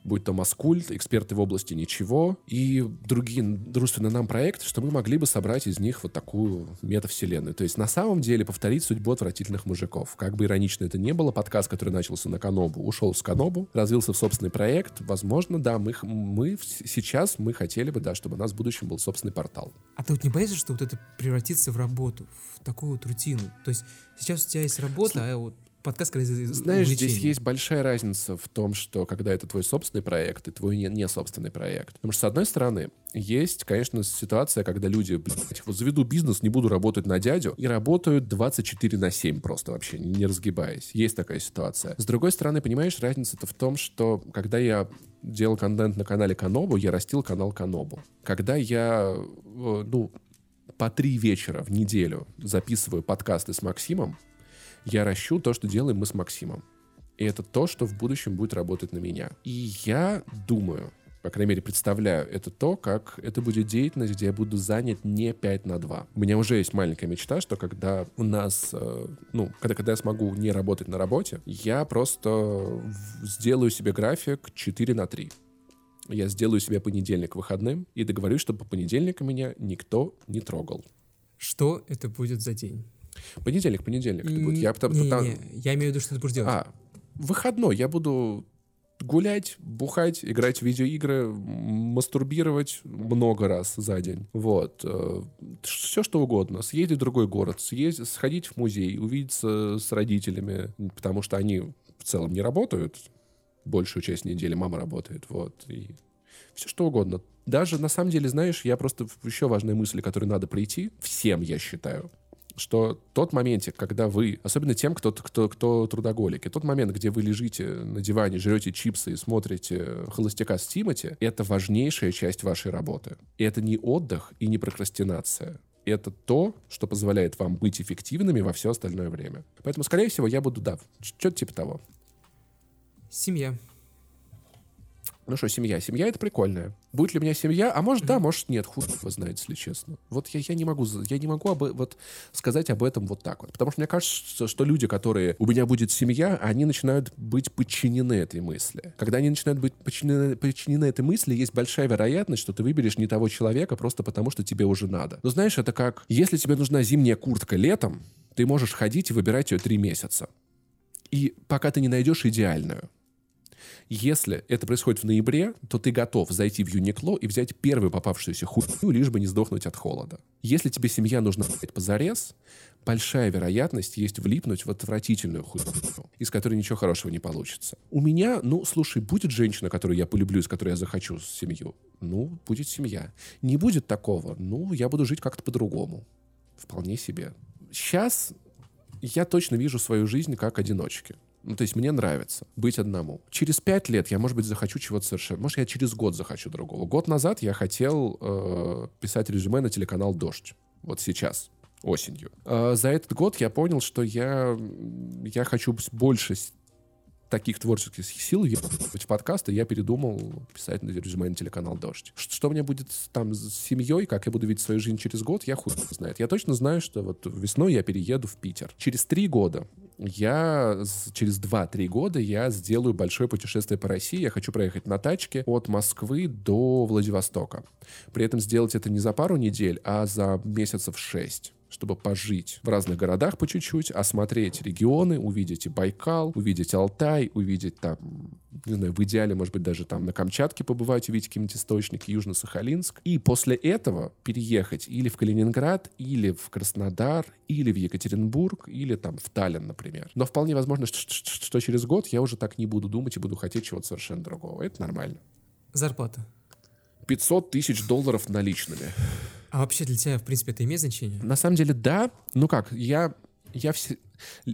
[SPEAKER 2] будь то Маскульт, эксперты в области ничего и другие дружественные нам проекты, что мы могли бы собрать из них вот такую метавселенную. То есть на самом деле повторить судьбу отвратительных мужиков. Как бы иронично это не было, подкаст, который начался на Канобу, ушел с Канобу, развился в собственный проект. Возможно, да, мы, мы сейчас мы хотели бы, да, чтобы у нас в будущем был собственный портал.
[SPEAKER 4] А ты вот не боишься, что вот это превратится в работу, в такую вот рутину? То есть сейчас у тебя есть работа, а вот подкаст скорее
[SPEAKER 2] Знаешь, здесь есть большая разница в том, что когда это твой собственный проект и твой не, не собственный проект. Потому что, с одной стороны, есть, конечно, ситуация, когда люди, блядь, вот заведу бизнес, не буду работать на дядю, и работают 24 на 7 просто вообще, не разгибаясь. Есть такая ситуация. С другой стороны, понимаешь, разница-то в том, что когда я делал контент на канале Канобу, я растил канал Канобу. Когда я, э, ну, по три вечера в неделю записываю подкасты с Максимом, я ращу то, что делаем мы с Максимом. И это то, что в будущем будет работать на меня. И я думаю, по крайней мере, представляю, это то, как это будет деятельность, где я буду занят не 5 на 2. У меня уже есть маленькая мечта, что когда у нас, э, ну, когда, когда я смогу не работать на работе, я просто сделаю себе график 4 на 3. Я сделаю себе понедельник выходным и договорюсь, чтобы по понедельникам меня никто не трогал.
[SPEAKER 4] Что это будет за день?
[SPEAKER 2] Понедельник, понедельник. Это будет. Я,
[SPEAKER 4] потому, не, там... не, я имею в виду, что ты будешь делать.
[SPEAKER 2] А, выходной. Я буду гулять, бухать, играть в видеоигры, мастурбировать много раз за день. Вот. Э, Все что угодно. Съездить в другой город, съездить, сходить в музей, увидеться с родителями, потому что они в целом не работают. Большую часть недели мама работает. Вот. И все что угодно. Даже, на самом деле, знаешь, я просто еще важная мысль, которую надо пройти, всем, я считаю, что тот моментик, когда вы, особенно тем, кто, кто, кто трудоголики, тот момент, где вы лежите на диване, жрете чипсы и смотрите «Холостяка с Тимати», это важнейшая часть вашей работы. И это не отдых и не прокрастинация. это то, что позволяет вам быть эффективными во все остальное время. Поэтому, скорее всего, я буду, да, что-то типа того.
[SPEAKER 4] Семья.
[SPEAKER 2] Ну что, семья? Семья — это прикольная. Будет ли у меня семья? А может, да, может, нет. Хуй его знает, если честно. Вот я, я не могу, я не могу об, вот сказать об этом вот так вот. Потому что мне кажется, что люди, которые «у меня будет семья», они начинают быть подчинены этой мысли. Когда они начинают быть подчинены, подчинены этой мысли, есть большая вероятность, что ты выберешь не того человека просто потому, что тебе уже надо. Но знаешь, это как, если тебе нужна зимняя куртка летом, ты можешь ходить и выбирать ее три месяца. И пока ты не найдешь идеальную. Если это происходит в ноябре, то ты готов зайти в Юникло и взять первую попавшуюся хуйню, лишь бы не сдохнуть от холода. Если тебе семья нужна позарез, большая вероятность есть влипнуть в отвратительную хуйню, из которой ничего хорошего не получится. У меня, ну, слушай, будет женщина, которую я полюблю, с которой я захочу семью, ну, будет семья. Не будет такого, ну, я буду жить как-то по-другому. Вполне себе. Сейчас я точно вижу свою жизнь как одиночки. Ну, то есть мне нравится быть одному. Через пять лет я, может быть, захочу чего-то совершенно... Может, я через год захочу другого. Год назад я хотел э, писать резюме на телеканал «Дождь». Вот сейчас, осенью. Э, за этот год я понял, что я, я хочу больше таких творческих сил в подкасты, я передумал писать на резюме на телеканал «Дождь». Что у меня будет там с семьей, как я буду видеть свою жизнь через год, я хуй знает. Я точно знаю, что вот весной я перееду в Питер. Через три года я через 2-3 года я сделаю большое путешествие по России. Я хочу проехать на тачке от Москвы до Владивостока. При этом сделать это не за пару недель, а за месяцев 6 чтобы пожить в разных городах по чуть-чуть, осмотреть регионы, увидеть и Байкал, увидеть Алтай, увидеть там, не знаю, в идеале, может быть, даже там на Камчатке побывать, увидеть какие-нибудь источники, Южно-Сахалинск. И после этого переехать или в Калининград, или в Краснодар, или в Екатеринбург, или там в Таллин, например. Но вполне возможно, что, что- через год я уже так не буду думать и буду хотеть чего-то совершенно другого. Это нормально.
[SPEAKER 4] Зарплата.
[SPEAKER 2] 500 тысяч долларов наличными.
[SPEAKER 4] А вообще для тебя, в принципе, это имеет значение?
[SPEAKER 2] На самом деле, да. Ну как, я, я все...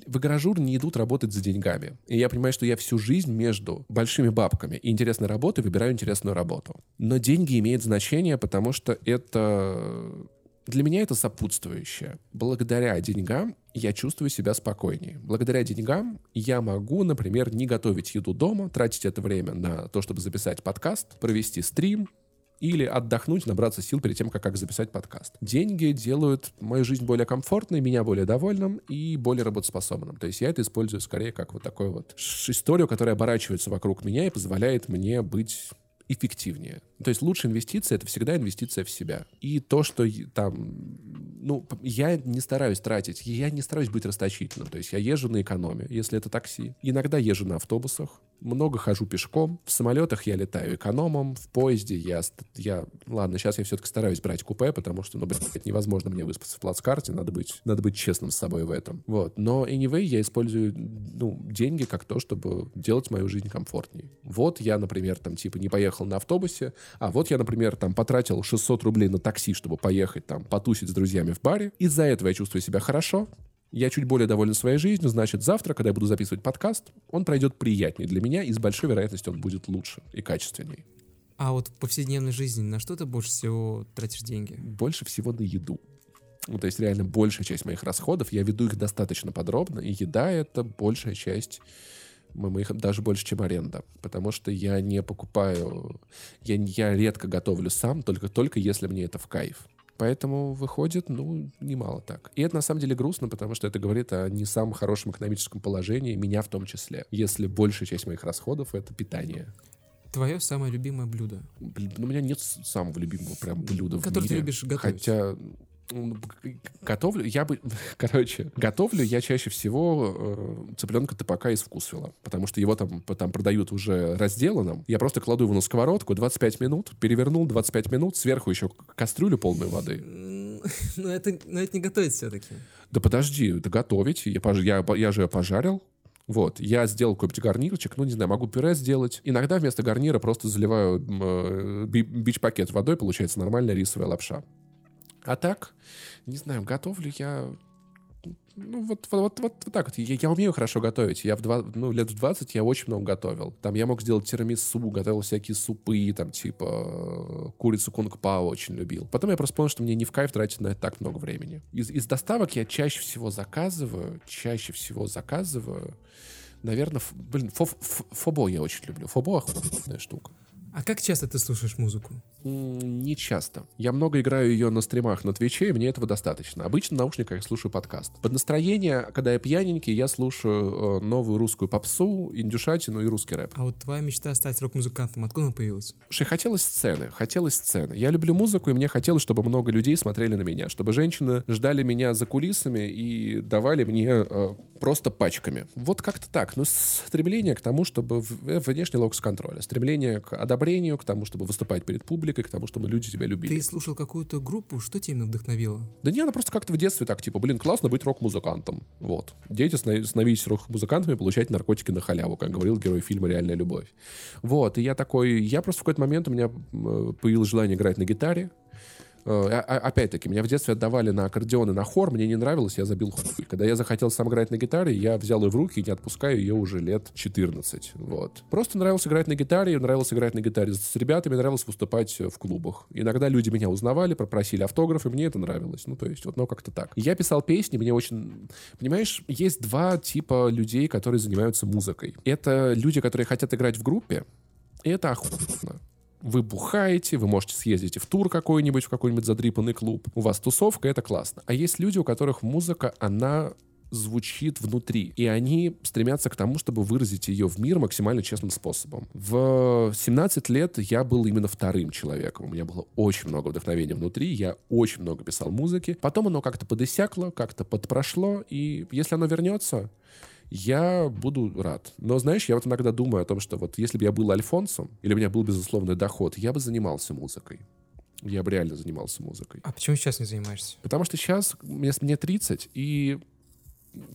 [SPEAKER 2] В гаражур не идут работать за деньгами. И я понимаю, что я всю жизнь между большими бабками и интересной работой выбираю интересную работу. Но деньги имеют значение, потому что это... Для меня это сопутствующее. Благодаря деньгам я чувствую себя спокойнее. Благодаря деньгам я могу, например, не готовить еду дома, тратить это время на то, чтобы записать подкаст, провести стрим, или отдохнуть, набраться сил перед тем, как, как записать подкаст. Деньги делают мою жизнь более комфортной, меня более довольным и более работоспособным. То есть я это использую скорее как вот такую вот историю, которая оборачивается вокруг меня и позволяет мне быть эффективнее. То есть лучшая инвестиция — это всегда инвестиция в себя. И то, что там... Ну, я не стараюсь тратить, я не стараюсь быть расточительным. То есть я езжу на экономе, если это такси. Иногда езжу на автобусах, много хожу пешком. В самолетах я летаю экономом, в поезде я... я ладно, сейчас я все-таки стараюсь брать купе, потому что, ну, блядь, невозможно мне выспаться в плацкарте, надо быть, надо быть честным с собой в этом. Вот. Но anyway, я использую, ну, деньги как то, чтобы делать мою жизнь комфортнее. Вот я, например, там, типа, не поехал на автобусе, а вот я, например, там, потратил 600 рублей на такси, чтобы поехать там потусить с друзьями в баре. Из-за этого я чувствую себя хорошо, я чуть более доволен своей жизнью, значит, завтра, когда я буду записывать подкаст, он пройдет приятнее для меня, и с большой вероятностью он будет лучше и качественнее.
[SPEAKER 4] А вот в повседневной жизни на что ты больше всего тратишь деньги?
[SPEAKER 2] Больше всего на еду. Ну, то есть реально большая часть моих расходов, я веду их достаточно подробно, и еда — это большая часть мо- моих, даже больше, чем аренда. Потому что я не покупаю, я, я редко готовлю сам, только, только если мне это в кайф. Поэтому выходит, ну, немало так. И это на самом деле грустно, потому что это говорит о не самом хорошем экономическом положении, меня в том числе. Если большая часть моих расходов — это питание.
[SPEAKER 4] Твое самое любимое блюдо.
[SPEAKER 2] Блин, у меня нет самого любимого прям блюда в
[SPEAKER 4] Которое ты
[SPEAKER 2] мире.
[SPEAKER 4] любишь готовить.
[SPEAKER 2] Хотя готовлю, я бы, (laughs) короче, готовлю я чаще всего э, цыпленка топака из вкусвилла, потому что его там, там продают уже разделанным. Я просто кладу его на сковородку 25 минут, перевернул 25 минут, сверху еще кастрюлю полную воды. (laughs)
[SPEAKER 4] Ну это, ну это не готовить все-таки.
[SPEAKER 2] Да подожди, это готовить, я, пож- я, я же пожарил. Вот, я сделал какой-нибудь гарнирчик, ну, не знаю, могу пюре сделать. Иногда вместо гарнира просто заливаю э, би- бич-пакет водой, получается нормальная рисовая лапша. А так, не знаю, готовлю я... ну, вот, вот, вот, вот, так вот. Я, я умею хорошо готовить. Я в два, ну, лет в 20 я очень много готовил. Там я мог сделать тирамису, готовил всякие супы, там, типа, курицу кунг-пао очень любил. Потом я просто понял, что мне не в кайф тратить на это так много времени. Из, из доставок я чаще всего заказываю, чаще всего заказываю, наверное, ф- блин, фо, ф- фобо я очень люблю. Фобо охуенная штука.
[SPEAKER 4] А как часто ты слушаешь музыку?
[SPEAKER 2] Не часто. Я много играю ее на стримах на Твиче, и мне этого достаточно. Обычно в наушниках я слушаю подкаст. Под настроение, когда я пьяненький, я слушаю э, новую русскую попсу, индюшатину и русский рэп.
[SPEAKER 4] А вот твоя мечта стать рок-музыкантом, откуда она появилась?
[SPEAKER 2] Слушай, хотелось сцены, хотелось сцены. Я люблю музыку, и мне хотелось, чтобы много людей смотрели на меня, чтобы женщины ждали меня за кулисами и давали мне э, просто пачками. Вот как-то так. Но стремление к тому, чтобы э, внешний локс контроля, стремление к одобрению, к тому, чтобы выступать перед публикой, к тому, чтобы люди тебя любили.
[SPEAKER 4] Ты слушал какую-то группу, что тебя именно вдохновило?
[SPEAKER 2] Да не, она просто как-то в детстве так, типа, блин, классно быть рок-музыкантом. Вот. Дети, станов- становитесь рок-музыкантами, получайте наркотики на халяву, как говорил герой фильма «Реальная любовь». Вот, и я такой, я просто в какой-то момент у меня э, появилось желание играть на гитаре. Э, а- а- Опять-таки, меня в детстве отдавали на аккордеон и на хор, мне не нравилось, я забил хуй. Когда я захотел сам играть на гитаре, я взял ее в руки и не отпускаю ее уже лет 14. Вот. Просто нравилось играть на гитаре, нравилось играть на гитаре с ребятами, нравилось выступать э, в клубах. Иногда люди меня узнавали, попросили автографы, мне это нравилось. Ну, то есть, вот, ну, как-то так. Я писал песни, мне очень... Понимаешь, есть два типа людей, которые занимаются музыкой. Это люди, которые хотят играть в группе, и это охуенно. Вы бухаете, вы можете съездить в тур какой-нибудь, в какой-нибудь задрипанный клуб. У вас тусовка, это классно. А есть люди, у которых музыка, она звучит внутри. И они стремятся к тому, чтобы выразить ее в мир максимально честным способом. В 17 лет я был именно вторым человеком. У меня было очень много вдохновения внутри, я очень много писал музыки. Потом оно как-то подосякло, как-то подпрошло, и если оно вернется, я буду рад. Но, знаешь, я вот иногда думаю о том, что вот если бы я был Альфонсом, или у меня был безусловный доход, я бы занимался музыкой. Я бы реально занимался музыкой.
[SPEAKER 4] А почему сейчас не занимаешься?
[SPEAKER 2] Потому что сейчас мне, мне 30, и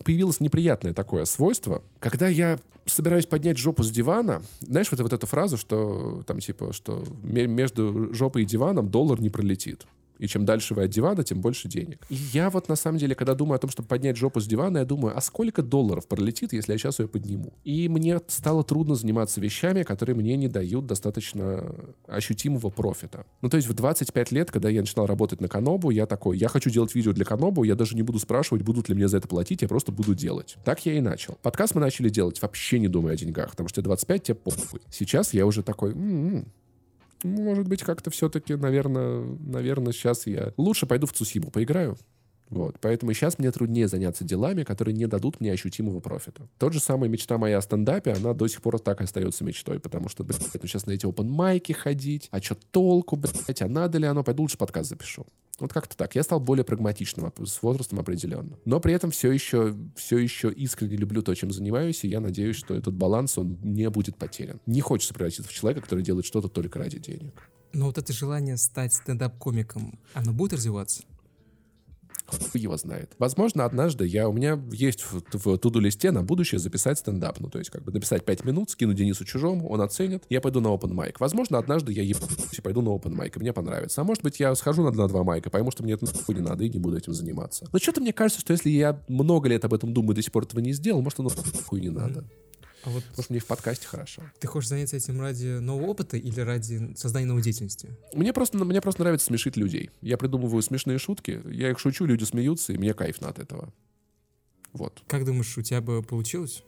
[SPEAKER 2] появилось неприятное такое свойство. Когда я собираюсь поднять жопу с дивана, знаешь, вот, вот эту фразу, что там типа, что ме- между жопой и диваном доллар не пролетит. И чем дальше вы от дивана, тем больше денег. И я вот на самом деле, когда думаю о том, чтобы поднять жопу с дивана, я думаю, а сколько долларов пролетит, если я сейчас ее подниму? И мне стало трудно заниматься вещами, которые мне не дают достаточно ощутимого профита. Ну, то есть в 25 лет, когда я начинал работать на Канобу, я такой, я хочу делать видео для Канобу, я даже не буду спрашивать, будут ли мне за это платить, я просто буду делать. Так я и начал. Подкаст мы начали делать вообще не думая о деньгах, потому что 25 тебе похуй. Сейчас я уже такой, «М-м, может быть, как-то все-таки, наверное, наверное, сейчас я лучше пойду в Цусиму поиграю. Вот. Поэтому сейчас мне труднее заняться делами, которые не дадут мне ощутимого профита. Тот же самый мечта моя о стендапе, она до сих пор так и остается мечтой, потому что, блядь, ну сейчас на эти open майки ходить, а что толку, блядь, а надо ли оно, пойду лучше подкаст запишу. Вот как-то так. Я стал более прагматичным с возрастом определенно. Но при этом все еще, все еще искренне люблю то, чем занимаюсь, и я надеюсь, что этот баланс, он не будет потерян. Не хочется превратиться в человека, который делает что-то только ради денег.
[SPEAKER 4] Но вот это желание стать стендап-комиком, оно будет развиваться? (laughs)
[SPEAKER 2] Хуй его знает. Возможно, однажды я, у меня есть в, в туду-листе на будущее записать стендап. Ну, то есть, как бы написать 5 минут, скину Денису Чужому, он оценит, я пойду на open mic. Возможно, однажды я ебанусь и пойду на open mic, и мне понравится. А может быть, я схожу на, на два майка, пойму, что мне это нахуй не надо, и не буду этим заниматься. Но что-то мне кажется, что если я много лет об этом думаю, до сих пор этого не сделал, может, оно нахуй не надо.
[SPEAKER 4] А вот
[SPEAKER 2] Может, мне в подкасте хорошо.
[SPEAKER 4] ты хочешь заняться этим ради нового опыта или ради создания новой деятельности?
[SPEAKER 2] Мне просто, мне просто нравится смешить людей. Я придумываю смешные шутки, я их шучу, люди смеются, и мне кайф от этого. Вот.
[SPEAKER 4] Как думаешь, у тебя бы получилось?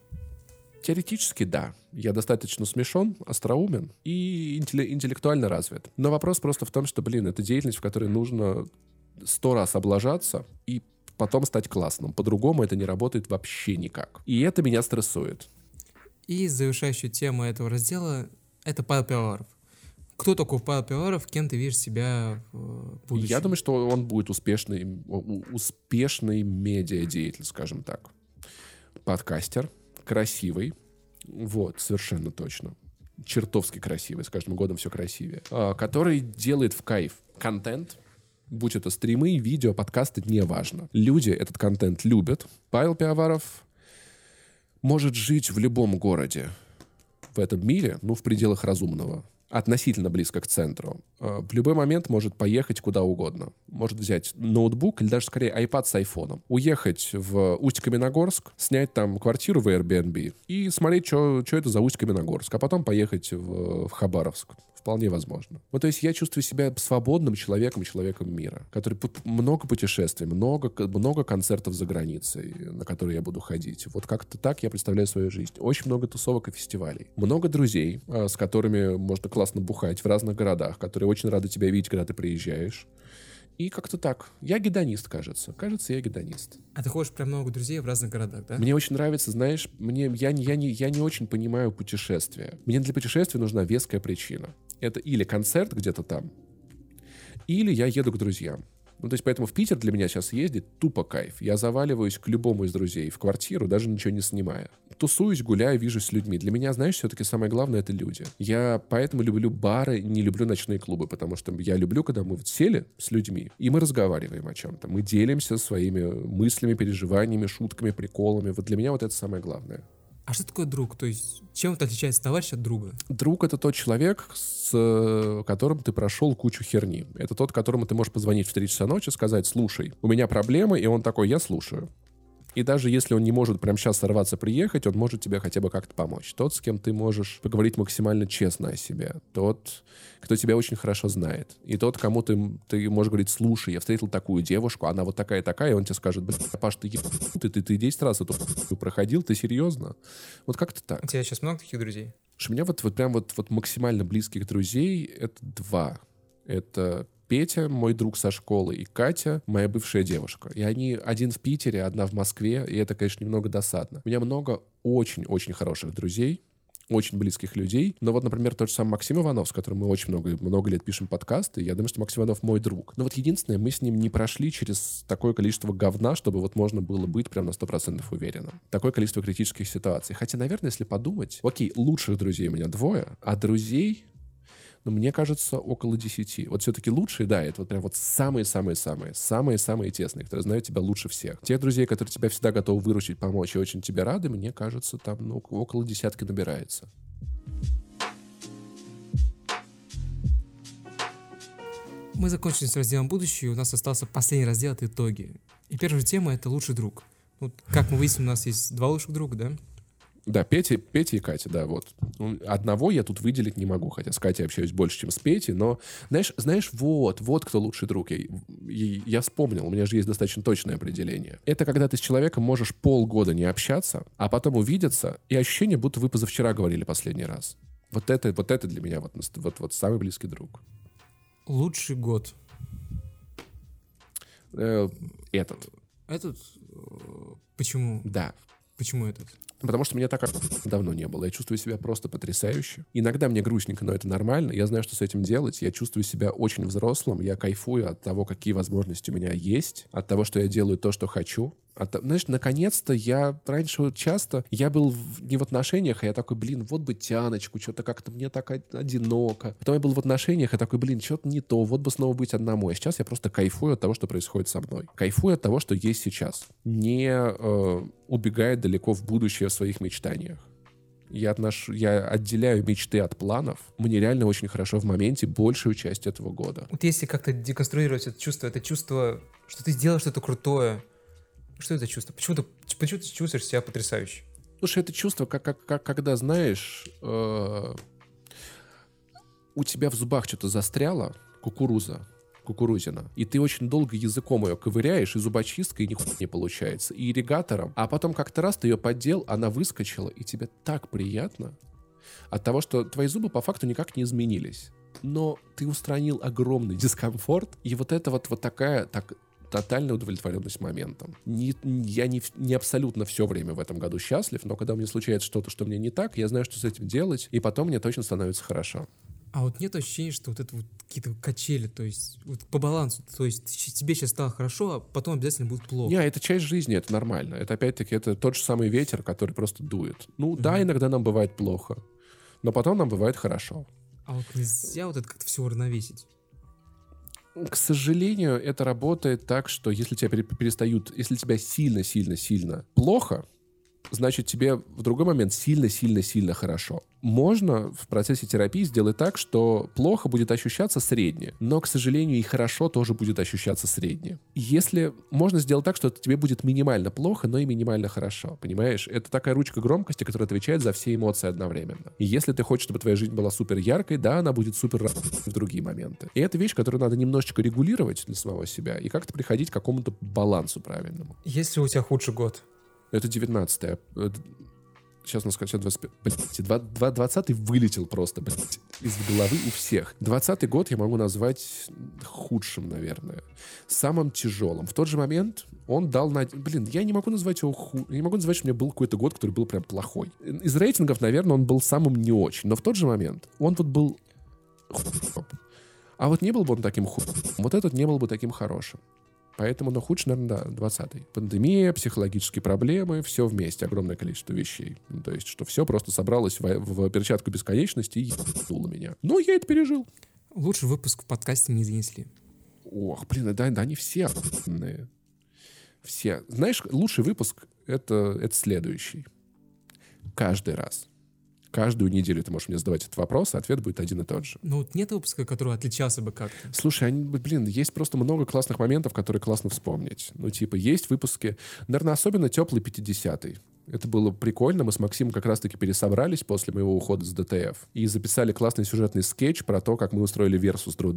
[SPEAKER 2] Теоретически, да. Я достаточно смешон, остроумен и интелле- интеллектуально развит. Но вопрос просто в том, что, блин, это деятельность, в которой нужно сто раз облажаться и потом стать классным. По-другому это не работает вообще никак. И это меня стрессует.
[SPEAKER 4] И завершающая тема этого раздела — это Павел Пивоваров. Кто такой Павел Пивоваров, кем ты видишь себя в э, будущем?
[SPEAKER 2] Я думаю, что он будет успешный, успешный медиадеятель, скажем так. Подкастер, красивый, вот, совершенно точно. Чертовски красивый, с каждым годом все красивее. А, который делает в кайф контент, будь это стримы, видео, подкасты, неважно. Люди этот контент любят. Павел Пиаваров может жить в любом городе в этом мире, ну, в пределах разумного. относительно близко к центру, э, в любой момент может поехать куда угодно. Может взять ноутбук или даже скорее iPad с айфоном. Уехать в Усть-Каменогорск, снять там квартиру в Airbnb и смотреть, что это за Усть-Каменогорск, а потом поехать в, в Хабаровск. Вполне возможно. Ну, то есть я чувствую себя свободным человеком, человеком мира, который много путешествий, много, много концертов за границей, на которые я буду ходить. Вот как-то так я представляю свою жизнь. Очень много тусовок и фестивалей. Много друзей, а, с которыми можно классно бухать в разных городах, которые очень рады тебя видеть, когда ты приезжаешь. И как-то так. Я гедонист, кажется. Кажется, я гедонист.
[SPEAKER 4] А ты ходишь прям много друзей в разных городах, да?
[SPEAKER 2] Мне очень нравится, знаешь, мне, я, не- я, не, я не очень понимаю путешествия. Мне для путешествия нужна веская причина. Это или концерт где-то там, или я еду к друзьям. Ну, то есть, поэтому в Питер для меня сейчас ездить тупо кайф. Я заваливаюсь к любому из друзей в квартиру, даже ничего не снимая. Тусуюсь, гуляю, вижусь с людьми. Для меня, знаешь, все-таки самое главное — это люди. Я поэтому люблю бары, не люблю ночные клубы, потому что я люблю, когда мы вот сели с людьми, и мы разговариваем о чем-то. Мы делимся своими мыслями, переживаниями, шутками, приколами. Вот для меня вот это самое главное.
[SPEAKER 4] А что такое друг? То есть чем это отличается товарищ от друга?
[SPEAKER 2] Друг — это тот человек, с э, которым ты прошел кучу херни. Это тот, которому ты можешь позвонить в 3 часа ночи, сказать, слушай, у меня проблемы, и он такой, я слушаю. И даже если он не может прямо сейчас сорваться приехать, он может тебе хотя бы как-то помочь. Тот, с кем ты можешь поговорить максимально честно о себе. Тот, кто тебя очень хорошо знает. И тот, кому ты, ты можешь говорить, слушай, я встретил такую девушку, она вот такая-такая, и он тебе скажет, блин, Паш, ты, ты, ты, ты 10 раз эту проходил, ты серьезно? Вот как-то так.
[SPEAKER 4] У тебя сейчас много таких друзей?
[SPEAKER 2] У меня вот, вот прям вот, вот максимально близких друзей это два. Это Петя, мой друг со школы, и Катя, моя бывшая девушка. И они один в Питере, одна в Москве, и это, конечно, немного досадно. У меня много очень-очень хороших друзей, очень близких людей. Но вот, например, тот же самый Максим Иванов, с которым мы очень много, много лет пишем подкасты, я думаю, что Максим Иванов мой друг. Но вот единственное, мы с ним не прошли через такое количество говна, чтобы вот можно было быть прям на 100% уверенным. Такое количество критических ситуаций. Хотя, наверное, если подумать, окей, лучших друзей у меня двое, а друзей ну, мне кажется, около 10. Вот все-таки лучшие, да, это вот прям вот самые-самые-самые, самые-самые тесные, которые знают тебя лучше всех. Тех друзей, которые тебя всегда готовы выручить, помочь и очень тебе рады, мне кажется, там ну, около десятки набирается.
[SPEAKER 4] Мы закончили с разделом будущее, у нас остался последний раздел — это итоги. И первая тема — это лучший друг. Вот, как мы выяснили, у нас есть два лучших друга, да?
[SPEAKER 2] Да, Петя, Петя и Катя, да, вот. Ну, Одного я тут выделить не могу, хотя с Катей общаюсь больше, чем с Петей, но, знаешь, знаешь, вот, вот кто лучший друг. Я, я, вспомнил, у меня же есть достаточно точное определение. Это когда ты с человеком можешь полгода не общаться, а потом увидеться, и ощущение, будто вы позавчера говорили последний раз. Вот это, вот это для меня вот, вот, вот самый близкий друг.
[SPEAKER 4] Лучший год.
[SPEAKER 2] Э, этот,
[SPEAKER 4] Этот... э, Почему?
[SPEAKER 2] да.
[SPEAKER 4] Почему этот?
[SPEAKER 2] Потому что меня так давно не было. Я чувствую себя просто потрясающе. Иногда мне грустненько, но это нормально. Я знаю, что с этим делать. Я чувствую себя очень взрослым. Я кайфую от того, какие возможности у меня есть. От того, что я делаю то, что хочу. То- знаешь, наконец-то я... Раньше часто я был в- не в отношениях, а я такой, блин, вот бы тяночку, что-то как-то мне так од- одиноко. Потом я был в отношениях, и такой, блин, что-то не то, вот бы снова быть одному. А сейчас я просто кайфую от того, что происходит со мной. Кайфую от того, что есть сейчас. Не э, убегая далеко в будущее в своих мечтаниях. Я, отнош... я отделяю мечты от планов. Мне реально очень хорошо в моменте большую часть этого года.
[SPEAKER 4] Вот если как-то деконструировать это чувство, это чувство, что ты сделал что-то крутое, что это чувство? Почему ты, почему ты чувствуешь себя потрясающе?
[SPEAKER 2] Слушай, это чувство, как, как, как когда, знаешь, э, у тебя в зубах что-то застряло, кукуруза, кукурузина, и ты очень долго языком ее ковыряешь, и зубочисткой нихуя не получается, и ирригатором, а потом как-то раз ты ее поддел, она выскочила, и тебе так приятно от того, что твои зубы по факту никак не изменились. Но ты устранил огромный (laughs) дискомфорт, и вот это вот, вот такая, так, тотальная удовлетворенность моментом. Не, я не, не абсолютно все время в этом году счастлив, но когда у меня случается что-то, что мне не так, я знаю, что с этим делать, и потом мне точно становится хорошо.
[SPEAKER 4] А вот нет ощущения, что вот это вот какие-то качели, то есть вот по балансу, то есть тебе сейчас стало хорошо, а потом обязательно будет плохо.
[SPEAKER 2] Не, это часть жизни, это нормально. Это опять-таки это тот же самый ветер, который просто дует. Ну да, иногда нам бывает плохо, но потом нам бывает хорошо.
[SPEAKER 4] А вот нельзя вот это как-то все уравновесить.
[SPEAKER 2] К сожалению, это работает так, что если тебя пере- перестают, если тебя сильно-сильно-сильно плохо, значит тебе в другой момент сильно-сильно-сильно хорошо. Можно в процессе терапии сделать так, что плохо будет ощущаться среднее, но, к сожалению, и хорошо тоже будет ощущаться среднее. Если можно сделать так, что тебе будет минимально плохо, но и минимально хорошо, понимаешь? Это такая ручка громкости, которая отвечает за все эмоции одновременно. И если ты хочешь, чтобы твоя жизнь была супер яркой, да, она будет супер в другие моменты. И это вещь, которую надо немножечко регулировать для самого себя и как-то приходить к какому-то балансу правильному.
[SPEAKER 4] Если у тебя худший год,
[SPEAKER 2] Это 19 Сейчас у нас сейчас 25. Блядь, 2, 20 вылетел просто, блядь, из головы у всех. 20 год я могу назвать худшим, наверное. Самым тяжелым. В тот же момент он дал на... Блин, я не могу назвать его ху... Я не могу назвать, что у меня был какой-то год, который был прям плохой. Из рейтингов, наверное, он был самым не очень. Но в тот же момент он вот был... А вот не был бы он таким хуй. Вот этот не был бы таким хорошим. Поэтому, ну, худший, наверное, да, 20-й. Пандемия, психологические проблемы, все вместе, огромное количество вещей. Ну, то есть, что все просто собралось в, в перчатку бесконечности и ебануло меня. Но я это пережил.
[SPEAKER 4] лучший выпуск в подкасте не занесли.
[SPEAKER 2] Ох, блин, да, да они все. Все. Знаешь, лучший выпуск это, это следующий. Каждый раз. Каждую неделю ты можешь мне задавать этот вопрос, и ответ будет один и тот же.
[SPEAKER 4] Ну вот нет выпуска, который отличался бы как-то.
[SPEAKER 2] Слушай, они, блин, есть просто много классных моментов, которые классно вспомнить. Ну, типа, есть выпуски, наверное, особенно теплый 50-й. Это было прикольно. Мы с Максимом как раз-таки пересобрались после моего ухода с ДТФ и записали классный сюжетный скетч про то, как мы устроили версус друг,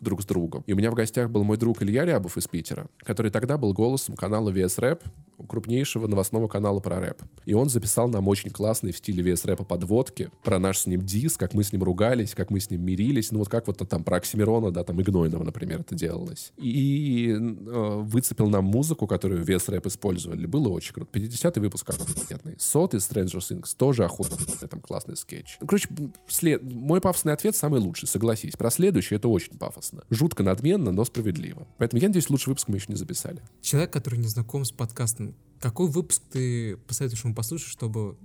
[SPEAKER 2] друг с другом. И у меня в гостях был мой друг Илья Рябов из Питера, который тогда был голосом канала VS Rap, крупнейшего новостного канала про рэп. И он записал нам очень классные в стиле VS рэпа подводки про наш с ним дис, как мы с ним ругались, как мы с ним мирились. Ну вот как вот там про Оксимирона, да, там и Гнойного, например, это делалось. И э, выцепил нам музыку, которую VS Rap использовали. Было очень круто. 50-й выпуск охуенный. Сотый Stranger Things тоже охуенный. Там классный скетч. Короче, след... мой пафосный ответ самый лучший, согласись. Про следующий это очень пафосно. Жутко надменно, но справедливо. Поэтому я надеюсь, лучший выпуск мы еще не записали.
[SPEAKER 4] Человек, который не знаком с подкастом, какой выпуск ты посоветуешь ему послушать, чтобы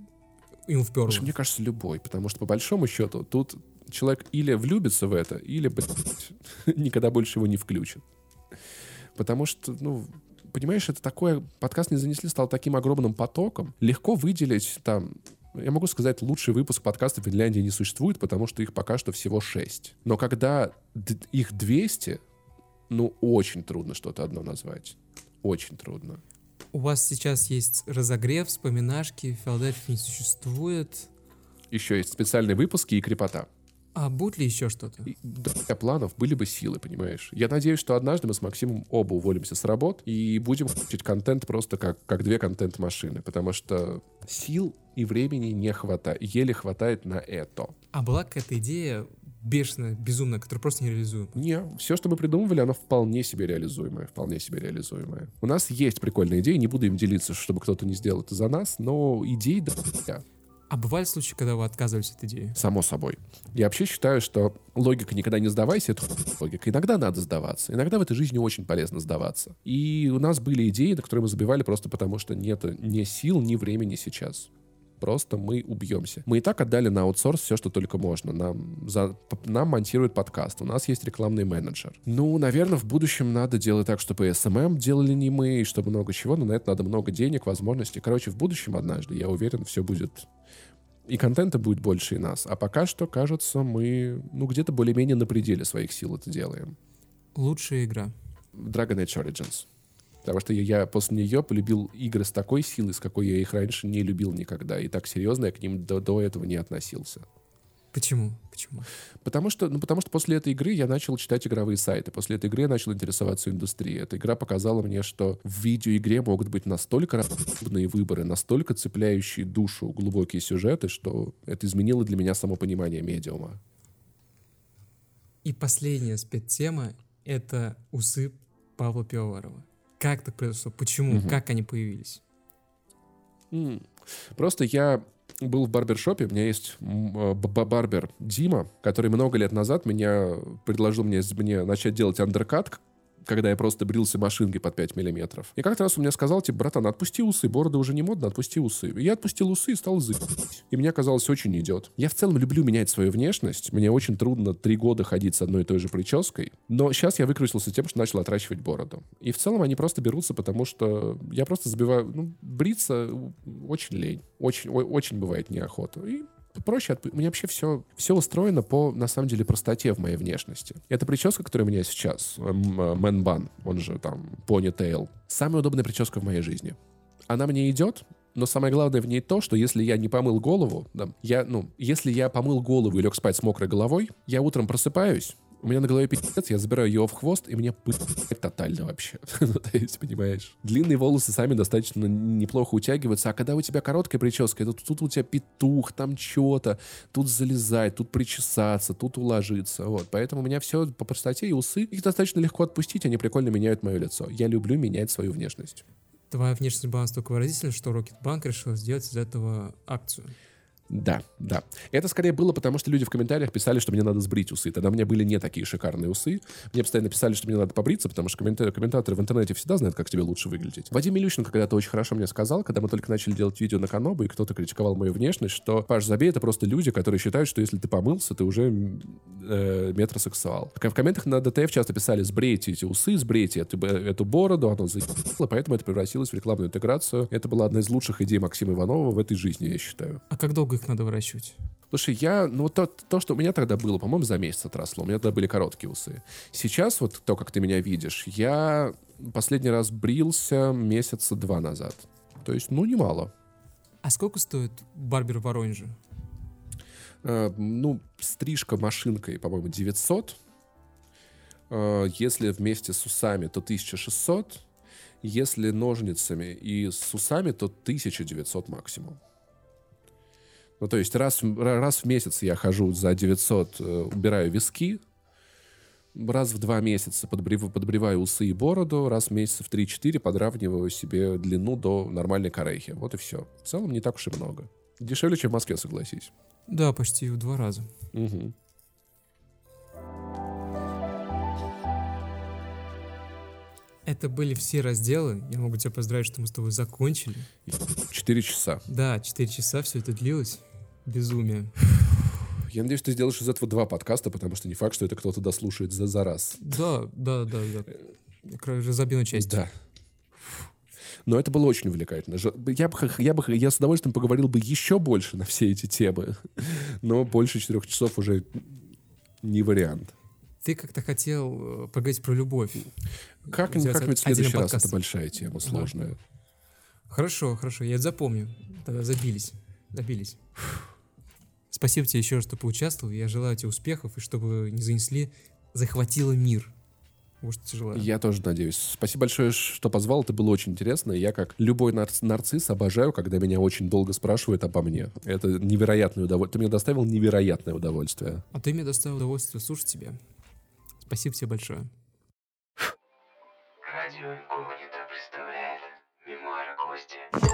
[SPEAKER 4] ему вперло?
[SPEAKER 2] Мне кажется, любой, потому что по большому счету тут человек или влюбится в это, или, (laughs) никогда больше его не включит. Потому что, ну, понимаешь, это такое, подкаст не занесли, стал таким огромным потоком. Легко выделить там я могу сказать, лучший выпуск подкаста в Финляндии не существует, потому что их пока что всего 6. Но когда их 200, ну, очень трудно что-то одно назвать. Очень трудно.
[SPEAKER 4] У вас сейчас есть разогрев, вспоминашки, Филадельфия не существует.
[SPEAKER 2] Еще есть специальные выпуски и крепота.
[SPEAKER 4] А будет ли еще что-то?
[SPEAKER 2] И Для планов были бы силы, понимаешь? Я надеюсь, что однажды мы с Максимом оба уволимся с работ и будем (laughs) включить контент просто как, как две контент-машины, потому что сил и времени не хватает, еле хватает на это.
[SPEAKER 4] А была какая-то идея бешеная, безумная, которая просто нереализуема?
[SPEAKER 2] Не, все, что мы придумывали, оно вполне себе реализуемое, вполне себе реализуемое. У нас есть прикольные идеи, не буду им делиться, чтобы кто-то не сделал это за нас, но идей да,
[SPEAKER 4] А бывали случаи, когда вы отказывались от идеи?
[SPEAKER 2] Само собой. Я вообще считаю, что логика «никогда не сдавайся» — это логика. Иногда надо сдаваться. Иногда в этой жизни очень полезно сдаваться. И у нас были идеи, на которые мы забивали просто потому, что нет ни сил, ни времени сейчас. Просто мы убьемся. Мы и так отдали на аутсорс все, что только можно. Нам, за, нам монтирует подкаст. У нас есть рекламный менеджер. Ну, наверное, в будущем надо делать так, чтобы SMM делали не мы, и чтобы много чего, но на это надо много денег, возможностей. Короче, в будущем однажды, я уверен, все будет и контента будет больше и нас. А пока что, кажется, мы, ну, где-то более-менее на пределе своих сил это делаем.
[SPEAKER 4] Лучшая игра.
[SPEAKER 2] Dragon Age Origins. Потому что я, после нее полюбил игры с такой силой, с какой я их раньше не любил никогда. И так серьезно я к ним до, до этого не относился.
[SPEAKER 4] Почему? Почему?
[SPEAKER 2] Потому что, ну, потому что после этой игры я начал читать игровые сайты. После этой игры я начал интересоваться индустрией. Эта игра показала мне, что в видеоигре могут быть настолько разные выборы, настолько цепляющие душу глубокие сюжеты, что это изменило для меня само понимание медиума.
[SPEAKER 4] И последняя спецтема — это усы Павла Пивоварова. Как так произошло? Почему?
[SPEAKER 2] Мгм.
[SPEAKER 4] Как они появились?
[SPEAKER 2] Просто я был в барбершопе, у меня есть э, барбер Дима, который много лет назад меня предложил мне, мне начать делать андеркат когда я просто брился машинкой под 5 миллиметров. И как-то раз он мне сказал, типа, братан, отпусти усы, борода уже не модно, отпусти усы. И я отпустил усы и стал зыбать. И мне казалось, очень идет. Я в целом люблю менять свою внешность. Мне очень трудно три года ходить с одной и той же прической. Но сейчас я выкрутился тем, что начал отращивать бороду. И в целом они просто берутся, потому что я просто забиваю... Ну, бриться очень лень. Очень, о- очень бывает неохота. И проще. У меня вообще все, все устроено по, на самом деле, простоте в моей внешности. Эта прическа, которая у меня сейчас, мэн бан, он же там понитейл, самая удобная прическа в моей жизни. Она мне идет, но самое главное в ней то, что если я не помыл голову, да, я, ну, если я помыл голову и лег спать с мокрой головой, я утром просыпаюсь, у меня на голове пиздец, я забираю ее в хвост, и мне пыть (laughs) тотально вообще. (laughs) Ну, то есть, понимаешь? Длинные волосы сами достаточно неплохо утягиваются, а когда у тебя короткая прическа, тут, тут у тебя петух, там что-то, тут залезать, тут причесаться, тут уложиться. Вот. Поэтому у меня все по простоте и усы. Их достаточно легко отпустить, они прикольно меняют мое лицо. Я люблю менять свою внешность.
[SPEAKER 4] Твоя внешность была настолько выразительна, что Рокетбанк решил сделать из этого акцию.
[SPEAKER 2] Да, да. Это скорее было потому, что люди в комментариях писали, что мне надо сбрить усы. Тогда у меня были не такие шикарные усы. Мне постоянно писали, что мне надо побриться, потому что коммента- комментаторы в интернете всегда знают, как тебе лучше выглядеть. Вадим Илющенко когда-то очень хорошо мне сказал, когда мы только начали делать видео на Канобу, и кто-то критиковал мою внешность, что, Паш, забей, это просто люди, которые считают, что если ты помылся, ты уже э, метросексуал. В комментах на ДТФ часто писали, сбрейте эти усы, сбрейте эту, эту бороду, оно заебало, поэтому это превратилось в рекламную интеграцию. Это была одна из лучших идей Максима Иванова в этой жизни, я считаю.
[SPEAKER 4] А как долго их надо выращивать?
[SPEAKER 2] Слушай, я, ну, то, то, что у меня тогда было, по-моему, за месяц отросло. У меня тогда были короткие усы. Сейчас, вот то, как ты меня видишь, я последний раз брился месяца два назад. То есть, ну, немало.
[SPEAKER 4] А сколько стоит барбер в Воронеже?
[SPEAKER 2] Э, ну, стрижка машинкой, по-моему, 900. Э, если вместе с усами, то 1600. Если ножницами и с усами, то 1900 максимум. Ну, то есть раз, раз в месяц я хожу за 900, э, убираю виски, раз в два месяца подбрив- подбриваю усы и бороду, раз в месяц в 3-4 подравниваю себе длину до нормальной корейхи. Вот и все. В целом не так уж и много. Дешевле, чем в Москве, согласись.
[SPEAKER 4] Да, почти в два раза.
[SPEAKER 2] Мгм.
[SPEAKER 4] Это были все разделы. Я могу тебя поздравить, что мы с тобой закончили.
[SPEAKER 2] Четыре часа.
[SPEAKER 4] Да, 4 часа все это длилось. Безумие.
[SPEAKER 2] Я надеюсь, ты сделаешь из этого два подкаста, потому что не факт, что это кто-то дослушает за, за раз.
[SPEAKER 4] Да, да, да, да. Разобью на части.
[SPEAKER 2] Да. Но это было очень увлекательно. Я бы, я бы, я с удовольствием поговорил бы еще больше на все эти темы, но больше четырех часов уже не вариант.
[SPEAKER 4] Ты как-то хотел э, поговорить про любовь.
[SPEAKER 2] Как, как-нибудь в следующий раз? Это большая тема, сложная.
[SPEAKER 4] Хорошо, хорошо, я это запомню. Тогда забились. Забились. Спасибо тебе еще раз, что поучаствовал. Я желаю тебе успехов, и чтобы не занесли, захватило мир. Желаю.
[SPEAKER 2] Я тоже надеюсь. Спасибо большое, что позвал. Это было очень интересно. Я, как любой нарц- нарцисс, обожаю, когда меня очень долго спрашивают обо мне. Это невероятное удовольствие. Ты мне доставил невероятное удовольствие.
[SPEAKER 4] А ты мне доставил удовольствие слушать тебя. Спасибо тебе большое.
[SPEAKER 1] Радио Инкогнито представляет Мемуары Кости.